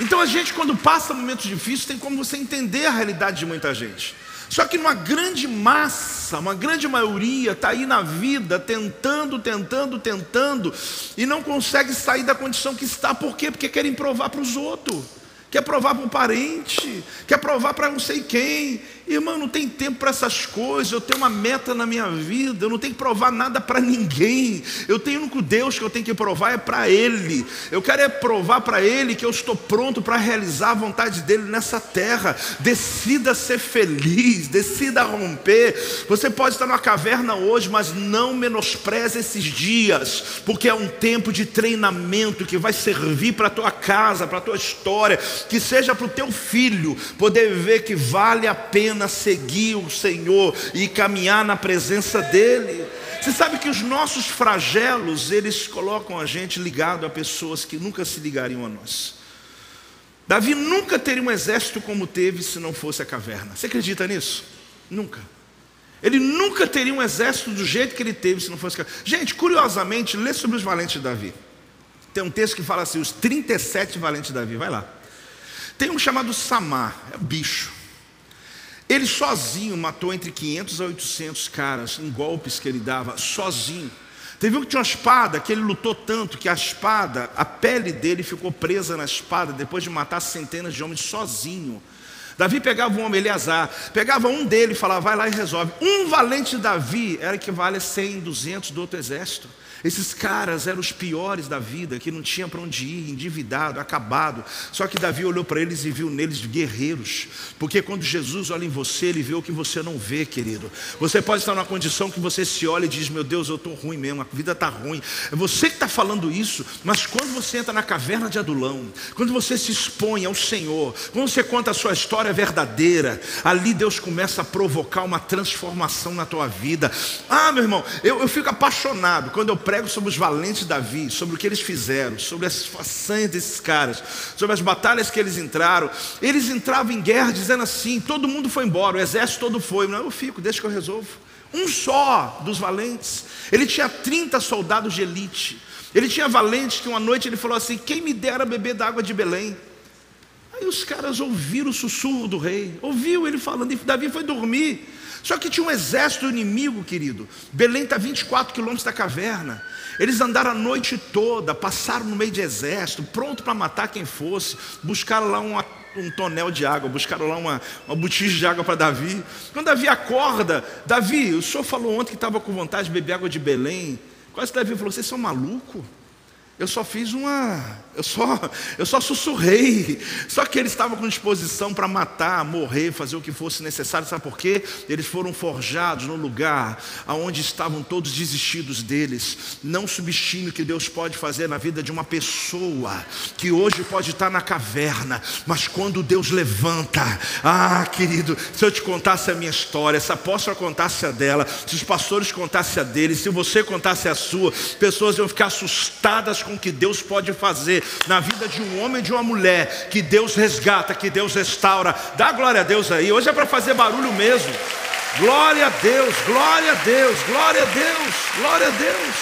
Então a gente, quando passa momentos difíceis, tem como você entender a realidade de muita gente. Só que uma grande massa, uma grande maioria está aí na vida tentando, tentando, tentando e não consegue sair da condição que está. Por quê? Porque querem provar para os outros, quer provar para um parente, quer provar para não sei quem. Irmão, não tem tempo para essas coisas. Eu tenho uma meta na minha vida. Eu não tenho que provar nada para ninguém. Eu tenho único Deus que eu tenho que provar é para Ele. Eu quero é provar para Ele que eu estou pronto para realizar a vontade dele nessa terra. Decida ser feliz, decida romper. Você pode estar numa caverna hoje, mas não menospreze esses dias, porque é um tempo de treinamento que vai servir para a tua casa, para a tua história, que seja para o teu filho poder ver que vale a pena pena seguir o Senhor e caminhar na presença dEle. Você sabe que os nossos flagelos, eles colocam a gente ligado a pessoas que nunca se ligariam a nós. Davi nunca teria um exército como teve se não fosse a caverna. Você acredita nisso? Nunca. Ele nunca teria um exército do jeito que ele teve se não fosse a caverna. Gente, curiosamente, lê sobre os valentes de Davi. Tem um texto que fala assim: os 37 valentes de Davi. Vai lá. Tem um chamado Samar, é bicho. Ele sozinho matou entre 500 a 800 caras em golpes que ele dava, sozinho. Teve um que tinha uma espada, que ele lutou tanto que a espada, a pele dele ficou presa na espada depois de matar centenas de homens sozinho. Davi pegava um homem, Eleazar, pegava um dele e falava, vai lá e resolve. Um valente Davi era equivale a 100, 200 do outro exército. Esses caras eram os piores da vida, que não tinha para onde ir, endividado, acabado. Só que Davi olhou para eles e viu neles guerreiros. Porque quando Jesus olha em você, ele vê o que você não vê, querido. Você pode estar numa condição que você se olha e diz: Meu Deus, eu estou ruim mesmo, a vida está ruim. É você que está falando isso, mas quando você entra na caverna de Adulão, quando você se expõe ao Senhor, quando você conta a sua história verdadeira, ali Deus começa a provocar uma transformação na tua vida. Ah, meu irmão, eu, eu fico apaixonado quando eu prego sobre os valentes Davi, sobre o que eles fizeram, sobre as façanhas desses caras, sobre as batalhas que eles entraram. Eles entravam em guerra dizendo assim: todo mundo foi embora, o exército todo foi. Não, eu fico, deixa que eu resolvo. Um só dos valentes. Ele tinha 30 soldados de elite. Ele tinha valentes que uma noite ele falou assim: Quem me dera beber da água de Belém? Aí os caras ouviram o sussurro do rei, ouviu ele falando, e Davi foi dormir. Só que tinha um exército inimigo, querido. Belém está 24 quilômetros da caverna. Eles andaram a noite toda, passaram no meio de exército, pronto para matar quem fosse. Buscaram lá uma, um tonel de água, buscaram lá uma, uma botija de água para Davi. Quando Davi acorda, Davi, o senhor falou ontem que estava com vontade de beber água de Belém. Quase Davi falou: vocês são malucos? Eu só fiz uma. Eu só, eu só sussurrei. Só que eles estavam com disposição para matar, morrer, fazer o que fosse necessário. Sabe por quê? Eles foram forjados no lugar onde estavam todos desistidos deles. Não subestime o que Deus pode fazer na vida de uma pessoa que hoje pode estar na caverna, mas quando Deus levanta, ah, querido, se eu te contasse a minha história, se a apóstola contasse a dela, se os pastores contassem a dele, se você contasse a sua, pessoas iam ficar assustadas com que Deus pode fazer na vida de um homem e de uma mulher, que Deus resgata, que Deus restaura. Dá glória a Deus aí. Hoje é para fazer barulho mesmo. Glória a Deus, glória a Deus, glória a Deus, glória a Deus,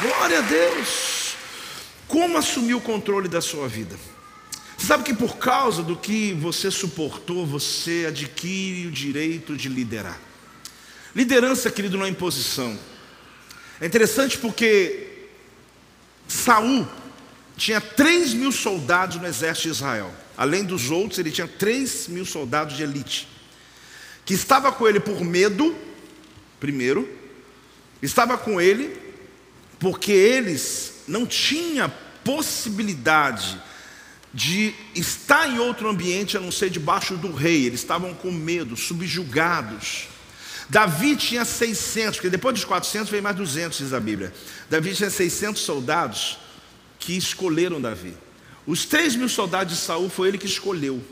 glória a Deus. Como assumir o controle da sua vida? Você sabe que por causa do que você suportou, você adquire o direito de liderar. Liderança, querido, não é imposição. É interessante porque Saul tinha 3 mil soldados no exército de Israel. Além dos outros, ele tinha 3 mil soldados de elite. Que estava com ele por medo, primeiro, estava com ele porque eles não tinham possibilidade de estar em outro ambiente a não ser debaixo do rei. Eles estavam com medo, subjugados. Davi tinha 600, porque depois dos 400 veio mais 200, diz a Bíblia. Davi tinha 600 soldados que escolheram Davi. Os 3 mil soldados de Saul foi ele que escolheu.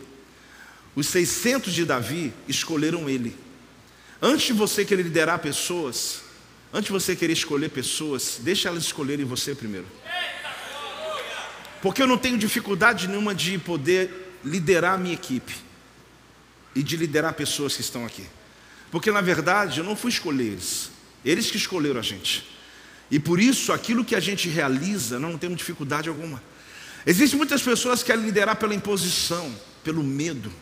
Os 600 de Davi escolheram ele. Antes de você querer liderar pessoas, antes de você querer escolher pessoas, deixa elas escolherem você primeiro. Porque eu não tenho dificuldade nenhuma de poder liderar a minha equipe e de liderar pessoas que estão aqui. Porque na verdade eu não fui escolher eles, eles que escolheram a gente. E por isso aquilo que a gente realiza, não temos dificuldade alguma. Existem muitas pessoas que querem liderar pela imposição, pelo medo,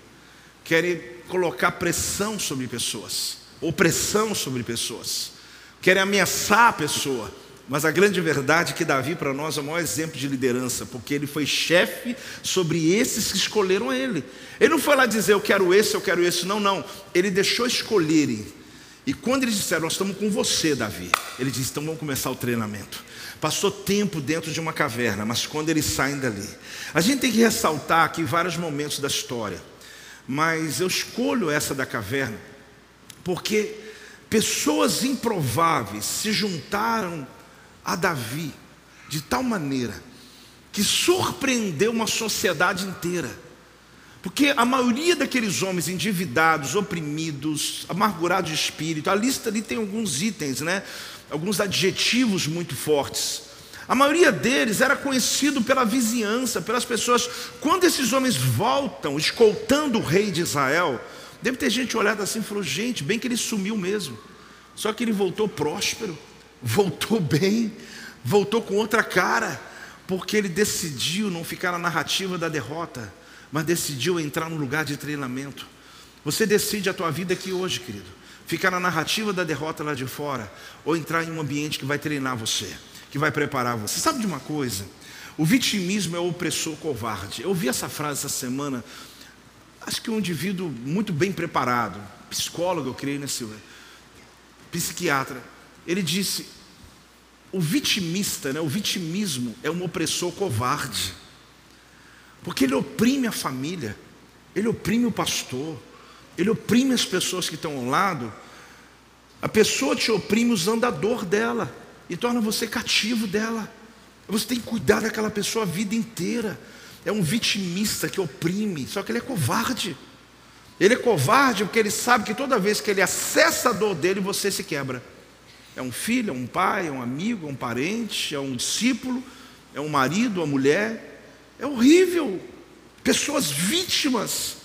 querem colocar pressão sobre pessoas, opressão sobre pessoas, querem ameaçar a pessoa. Mas a grande verdade é que Davi, para nós, é o maior exemplo de liderança, porque ele foi chefe sobre esses que escolheram ele. Ele não foi lá dizer eu quero esse, eu quero esse, não, não. Ele deixou escolherem. E quando eles disseram, nós estamos com você, Davi, ele disse, então vamos começar o treinamento. Passou tempo dentro de uma caverna, mas quando eles saem dali, a gente tem que ressaltar aqui vários momentos da história, mas eu escolho essa da caverna, porque pessoas improváveis se juntaram a Davi de tal maneira que surpreendeu uma sociedade inteira. Porque a maioria daqueles homens endividados, oprimidos, amargurados de espírito, a lista ali tem alguns itens, né? Alguns adjetivos muito fortes. A maioria deles era conhecido pela vizinhança, pelas pessoas. Quando esses homens voltam, escoltando o rei de Israel, deve ter gente olhado assim e falou: gente, bem que ele sumiu mesmo. Só que ele voltou próspero voltou bem, voltou com outra cara, porque ele decidiu não ficar na narrativa da derrota, mas decidiu entrar no lugar de treinamento. Você decide a tua vida aqui hoje, querido. Ficar na narrativa da derrota lá de fora, ou entrar em um ambiente que vai treinar você, que vai preparar você. Sabe de uma coisa? O vitimismo é o opressor covarde. Eu ouvi essa frase essa semana, acho que um indivíduo muito bem preparado, psicólogo, eu creio nesse, psiquiatra. Ele disse: o vitimista, né, o vitimismo é um opressor covarde, porque ele oprime a família, ele oprime o pastor, ele oprime as pessoas que estão ao lado. A pessoa te oprime usando a dor dela e torna você cativo dela. Você tem que cuidar daquela pessoa a vida inteira. É um vitimista que oprime, só que ele é covarde. Ele é covarde porque ele sabe que toda vez que ele acessa a dor dele, você se quebra. É um filho, é um pai, é um amigo, é um parente, é um discípulo, é um marido, uma mulher. É horrível. Pessoas vítimas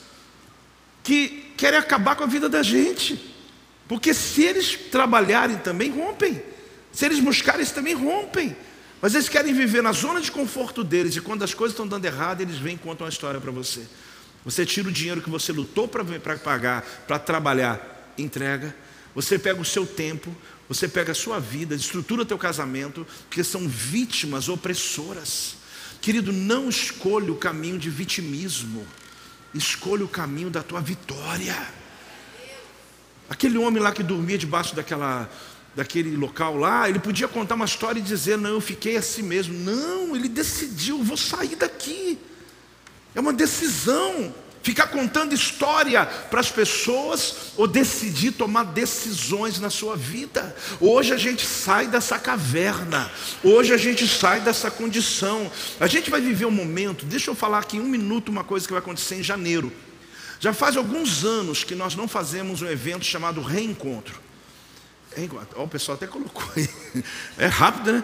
que querem acabar com a vida da gente. Porque se eles trabalharem também, rompem. Se eles buscarem, eles também rompem. Mas eles querem viver na zona de conforto deles. E quando as coisas estão dando errado, eles vêm e contam uma história para você. Você tira o dinheiro que você lutou para pagar, para trabalhar, entrega. Você pega o seu tempo, você pega a sua vida, estrutura teu casamento, porque são vítimas opressoras. Querido, não escolha o caminho de vitimismo, escolha o caminho da tua vitória. Aquele homem lá que dormia debaixo daquela, daquele local lá, ele podia contar uma história e dizer: Não, eu fiquei assim mesmo. Não, ele decidiu: Vou sair daqui. É uma decisão. Ficar contando história para as pessoas ou decidir tomar decisões na sua vida. Hoje a gente sai dessa caverna, hoje a gente sai dessa condição. A gente vai viver um momento, deixa eu falar aqui em um minuto uma coisa que vai acontecer em janeiro. Já faz alguns anos que nós não fazemos um evento chamado Reencontro. Reencontro. Oh, o pessoal até colocou aí. É rápido, né?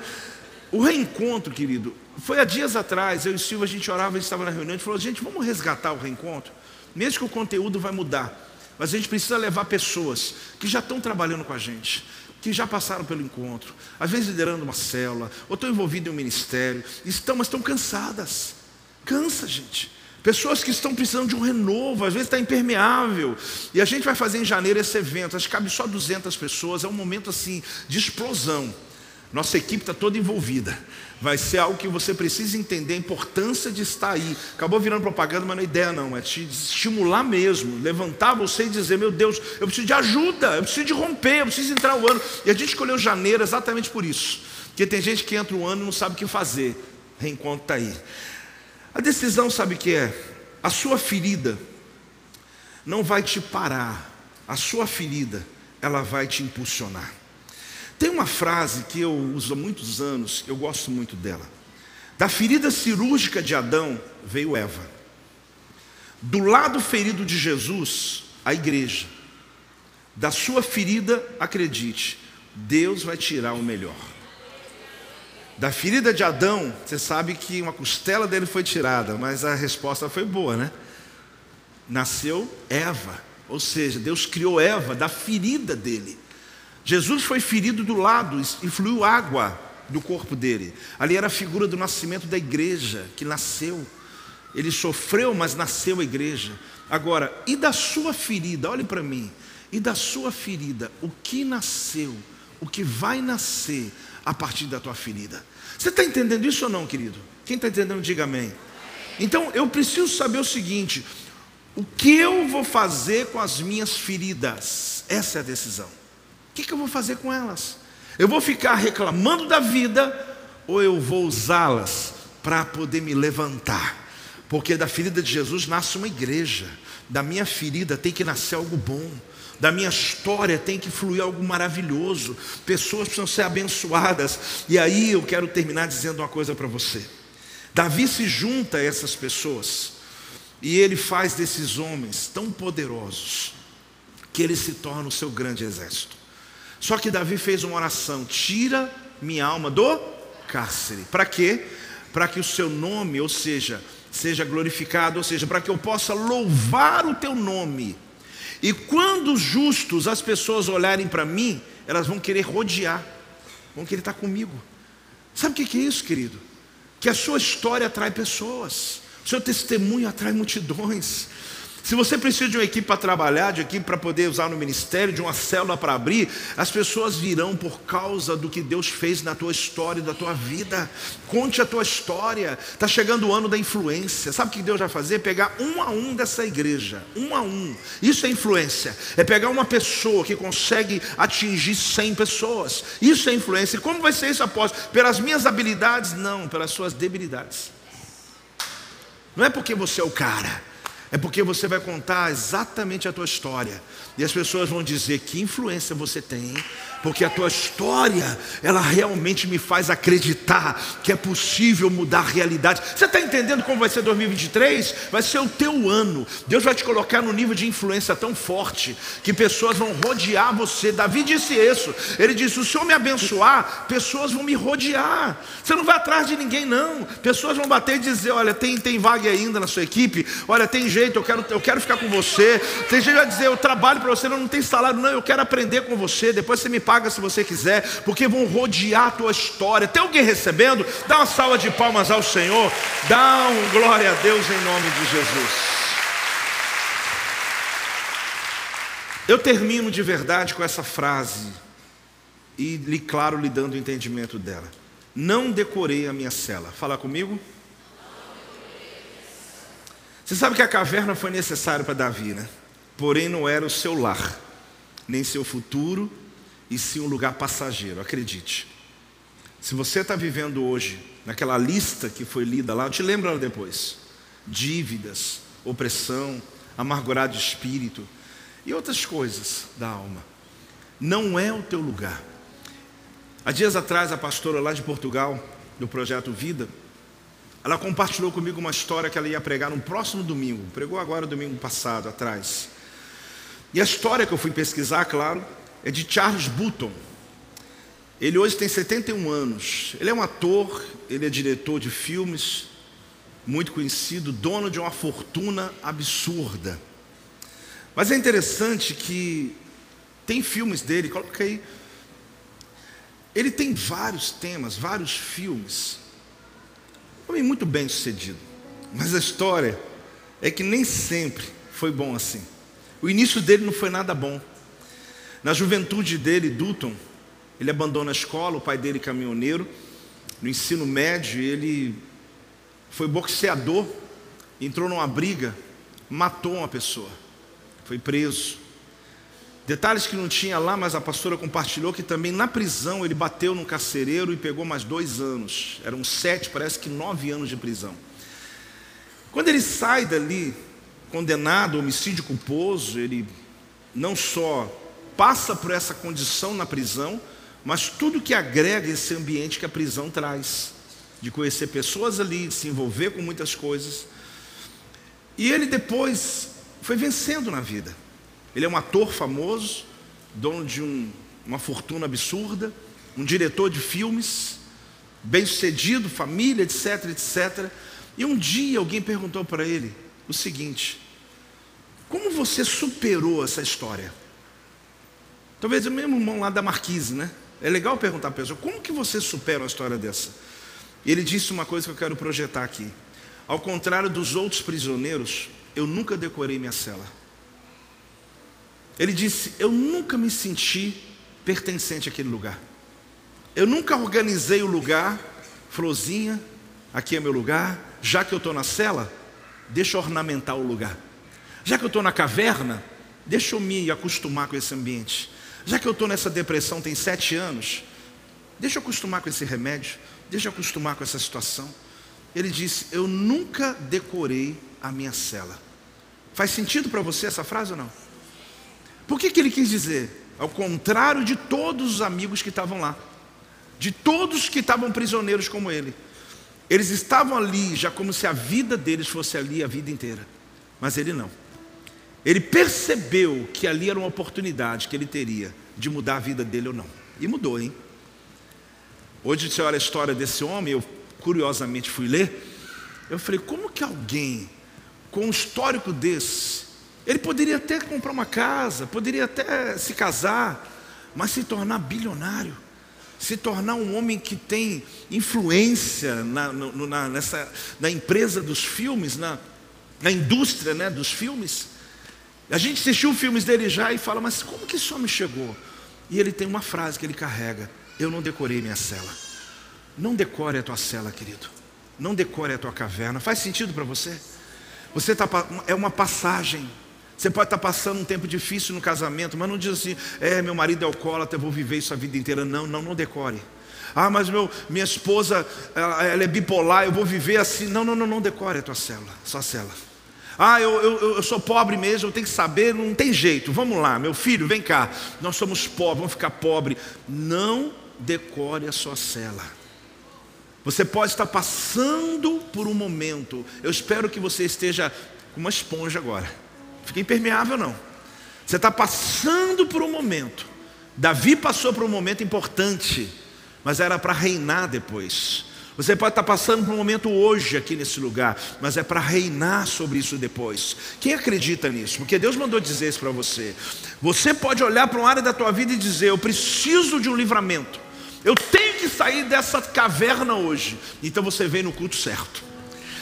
O reencontro, querido, foi há dias atrás, eu e o Silvio, a gente orava, a gente estava na reunião, a gente falou, gente, vamos resgatar o reencontro, mesmo que o conteúdo vai mudar, mas a gente precisa levar pessoas que já estão trabalhando com a gente, que já passaram pelo encontro, às vezes liderando uma célula, ou estão envolvidos em um ministério, estão, mas estão cansadas. Cansa, gente. Pessoas que estão precisando de um renovo, às vezes está impermeável. E a gente vai fazer em janeiro esse evento, acho que cabe só 200 pessoas, é um momento assim de explosão. Nossa equipe está toda envolvida. Vai ser algo que você precisa entender a importância de estar aí. Acabou virando propaganda, mas não é ideia não. É te estimular mesmo, levantar você e dizer: Meu Deus, eu preciso de ajuda, eu preciso de romper, eu preciso entrar o ano. E a gente escolheu janeiro exatamente por isso. Porque tem gente que entra o ano e não sabe o que fazer. Reencontro está aí. A decisão, sabe o que é? A sua ferida não vai te parar. A sua ferida, ela vai te impulsionar. Tem uma frase que eu uso há muitos anos, eu gosto muito dela. Da ferida cirúrgica de Adão veio Eva. Do lado ferido de Jesus, a igreja. Da sua ferida, acredite, Deus vai tirar o melhor. Da ferida de Adão, você sabe que uma costela dele foi tirada, mas a resposta foi boa, né? Nasceu Eva, ou seja, Deus criou Eva da ferida dele. Jesus foi ferido do lado e fluiu água do corpo dele. Ali era a figura do nascimento da igreja, que nasceu. Ele sofreu, mas nasceu a igreja. Agora, e da sua ferida? Olhe para mim. E da sua ferida, o que nasceu? O que vai nascer a partir da tua ferida? Você está entendendo isso ou não, querido? Quem está entendendo, diga amém. Então, eu preciso saber o seguinte: o que eu vou fazer com as minhas feridas? Essa é a decisão que, que eu vou fazer com elas? Eu vou ficar reclamando da vida ou eu vou usá-las para poder me levantar? Porque da ferida de Jesus nasce uma igreja, da minha ferida tem que nascer algo bom. Da minha história tem que fluir algo maravilhoso, pessoas precisam ser abençoadas, e aí eu quero terminar dizendo uma coisa para você. Davi se junta a essas pessoas, e ele faz desses homens tão poderosos, que ele se torna o seu grande exército. Só que Davi fez uma oração: tira minha alma do cárcere. Para quê? Para que o seu nome, ou seja, seja glorificado, ou seja, para que eu possa louvar o teu nome. E quando os justos, as pessoas olharem para mim, elas vão querer rodear, vão querer estar comigo. Sabe o que é isso, querido? Que a sua história atrai pessoas, o seu testemunho atrai multidões. Se você precisa de uma equipe para trabalhar, de equipe para poder usar no ministério, de uma célula para abrir, as pessoas virão por causa do que Deus fez na tua história, da tua vida. Conte a tua história. Está chegando o ano da influência. Sabe o que Deus vai fazer? Pegar um a um dessa igreja, um a um. Isso é influência. É pegar uma pessoa que consegue atingir 100 pessoas. Isso é influência. E como vai ser isso, apóstolo? Pelas minhas habilidades? Não, pelas suas debilidades. Não é porque você é o cara é porque você vai contar exatamente a tua história. E as pessoas vão dizer que influência você tem, porque a tua história, ela realmente me faz acreditar que é possível mudar a realidade. Você está entendendo como vai ser 2023? Vai ser o teu ano. Deus vai te colocar no nível de influência tão forte que pessoas vão rodear você. Davi disse isso. Ele disse: Se o Senhor me abençoar, pessoas vão me rodear. Você não vai atrás de ninguém, não. Pessoas vão bater e dizer: Olha, tem, tem vaga ainda na sua equipe. Olha, tem jeito, eu quero, eu quero ficar com você. Tem gente que vai dizer: Eu trabalho para você, não tem salário, não. Eu quero aprender com você. Depois você me paga paga se você quiser, porque vão rodear a tua história. Tem alguém recebendo? Dá uma salva de palmas ao Senhor. Dá um glória a Deus em nome de Jesus. Eu termino de verdade com essa frase e, lhe claro, lhe dando o entendimento dela. Não decorei a minha cela. Fala comigo. Você sabe que a caverna foi necessária para Davi, né? Porém, não era o seu lar, nem seu futuro, e sim um lugar passageiro, acredite. Se você está vivendo hoje naquela lista que foi lida lá, eu te lembro ela depois: dívidas, opressão, amargurado de espírito e outras coisas da alma. Não é o teu lugar. Há dias atrás, a pastora lá de Portugal, do projeto Vida, ela compartilhou comigo uma história que ela ia pregar no próximo domingo. Pregou agora domingo passado, atrás. E a história que eu fui pesquisar, claro, é de Charles Button. Ele hoje tem 71 anos. Ele é um ator, ele é diretor de filmes, muito conhecido, dono de uma fortuna absurda. Mas é interessante que tem filmes dele, coloca aí. Ele tem vários temas, vários filmes. Homem muito bem sucedido. Mas a história é que nem sempre foi bom assim. O início dele não foi nada bom. Na juventude dele, Dutton, ele abandona a escola, o pai dele caminhoneiro. No ensino médio, ele foi boxeador, entrou numa briga, matou uma pessoa, foi preso. Detalhes que não tinha lá, mas a pastora compartilhou que também na prisão ele bateu num carcereiro e pegou mais dois anos. Eram sete, parece que nove anos de prisão. Quando ele sai dali, condenado, homicídio culposo, ele não só passa por essa condição na prisão, mas tudo que agrega esse ambiente que a prisão traz, de conhecer pessoas ali, de se envolver com muitas coisas. E ele depois foi vencendo na vida. Ele é um ator famoso, dono de um, uma fortuna absurda, um diretor de filmes, bem-sucedido, família, etc, etc. E um dia alguém perguntou para ele o seguinte: Como você superou essa história? Talvez o mesmo irmão lá da Marquise, né? É legal perguntar para a pessoa, como que você supera uma história dessa? E ele disse uma coisa que eu quero projetar aqui. Ao contrário dos outros prisioneiros, eu nunca decorei minha cela. Ele disse: Eu nunca me senti pertencente àquele lugar. Eu nunca organizei o lugar, florzinha, aqui é meu lugar, já que eu estou na cela, deixa eu ornamentar o lugar. Já que eu estou na caverna, deixa eu me acostumar com esse ambiente. Já que eu estou nessa depressão tem sete anos, deixa eu acostumar com esse remédio, deixa eu acostumar com essa situação. Ele disse: Eu nunca decorei a minha cela. Faz sentido para você essa frase ou não? Por que, que ele quis dizer? Ao contrário de todos os amigos que estavam lá, de todos que estavam prisioneiros como ele, eles estavam ali já como se a vida deles fosse ali a vida inteira, mas ele não. Ele percebeu que ali era uma oportunidade que ele teria de mudar a vida dele ou não. E mudou, hein? Hoje você olha a história desse homem, eu curiosamente fui ler. Eu falei, como que alguém com um histórico desse, ele poderia até comprar uma casa, poderia até se casar, mas se tornar bilionário, se tornar um homem que tem influência na, no, na, nessa, na empresa dos filmes, na, na indústria né, dos filmes. A gente assistiu filmes dele já e fala, mas como que esse homem chegou? E ele tem uma frase que ele carrega: Eu não decorei minha cela. Não decore a tua cela, querido. Não decore a tua caverna. Faz sentido para você? Você tá, é uma passagem. Você pode estar tá passando um tempo difícil no casamento, mas não diz assim, é, meu marido é alcoólatra, eu vou viver isso a vida inteira. Não, não, não decore. Ah, mas meu, minha esposa, ela, ela é bipolar, eu vou viver assim. Não, não, não, não decore a tua célula, sua célula. Ah, eu, eu, eu sou pobre mesmo, eu tenho que saber, não tem jeito. Vamos lá, meu filho, vem cá. Nós somos pobres, vamos ficar pobre. Não decore a sua cela. Você pode estar passando por um momento. Eu espero que você esteja com uma esponja agora. Fica impermeável não. Você está passando por um momento. Davi passou por um momento importante, mas era para reinar depois. Você pode estar passando por um momento hoje aqui nesse lugar, mas é para reinar sobre isso depois. Quem acredita nisso? Porque Deus mandou dizer isso para você. Você pode olhar para uma área da tua vida e dizer: Eu preciso de um livramento. Eu tenho que sair dessa caverna hoje. Então você vem no culto certo.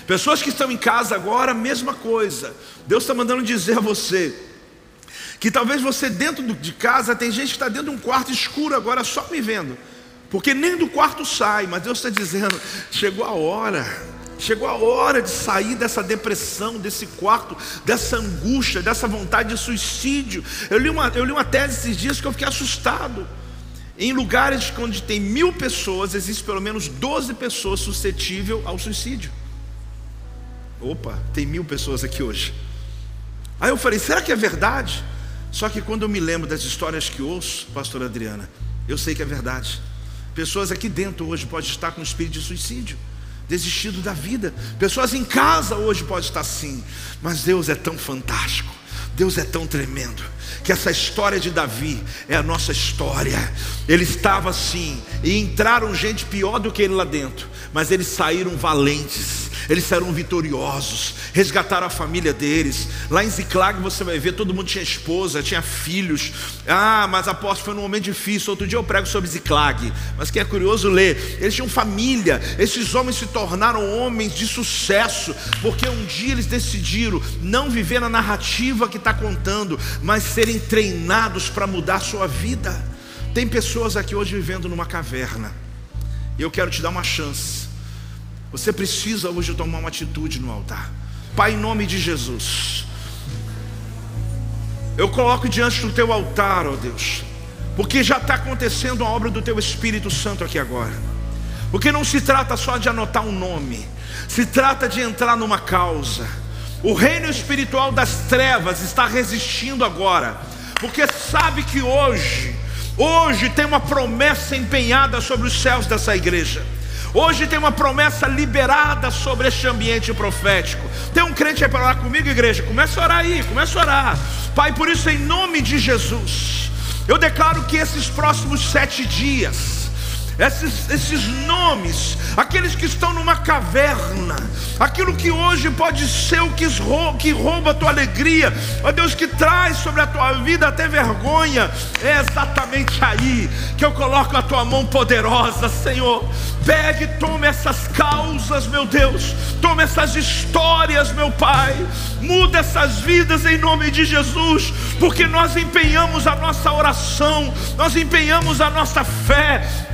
Pessoas que estão em casa agora, mesma coisa. Deus está mandando dizer a você que talvez você dentro de casa tem gente que está dentro de um quarto escuro agora só me vendo porque nem do quarto sai, mas Deus está dizendo: chegou a hora, chegou a hora de sair dessa depressão, desse quarto, dessa angústia, dessa vontade de suicídio. Eu li uma, eu li uma tese esses dias que eu fiquei assustado. Em lugares onde tem mil pessoas, existe pelo menos 12 pessoas suscetíveis ao suicídio. Opa, tem mil pessoas aqui hoje. Aí eu falei, será que é verdade? Só que quando eu me lembro das histórias que ouço, pastor Adriana, eu sei que é verdade. Pessoas aqui dentro hoje podem estar com espírito de suicídio, desistido da vida. Pessoas em casa hoje podem estar assim, mas Deus é tão fantástico. Deus é tão tremendo que essa história de Davi é a nossa história. Ele estava assim, e entraram gente pior do que ele lá dentro, mas eles saíram valentes, eles saíram vitoriosos, resgataram a família deles. Lá em Ziclag você vai ver, todo mundo tinha esposa, tinha filhos. Ah, mas apóstolo, foi num momento difícil. Outro dia eu prego sobre Ziclag, mas quem é curioso lê. Eles tinham família, esses homens se tornaram homens de sucesso, porque um dia eles decidiram não viver na narrativa que está contando, mas serem treinados para mudar sua vida. Tem pessoas aqui hoje vivendo numa caverna, e eu quero te dar uma chance. Você precisa hoje tomar uma atitude no altar. Pai, em nome de Jesus, eu coloco diante do teu altar, ó Deus, porque já está acontecendo a obra do teu Espírito Santo aqui agora. Porque não se trata só de anotar um nome, se trata de entrar numa causa. O reino espiritual das trevas está resistindo agora, porque sabe que hoje, hoje tem uma promessa empenhada sobre os céus dessa igreja. Hoje tem uma promessa liberada sobre este ambiente profético. Tem um crente aí para orar comigo, igreja? Começa a orar aí, começa a orar. Pai, por isso, em nome de Jesus, eu declaro que esses próximos sete dias, esses, esses nomes, aqueles que estão numa caverna, aquilo que hoje pode ser o que rouba, que rouba a tua alegria, ó Deus, que traz sobre a tua vida até vergonha, é exatamente aí que eu coloco a tua mão poderosa, Senhor. Pegue, tome essas causas, meu Deus, tome essas histórias, meu Pai, muda essas vidas em nome de Jesus, porque nós empenhamos a nossa oração, nós empenhamos a nossa fé,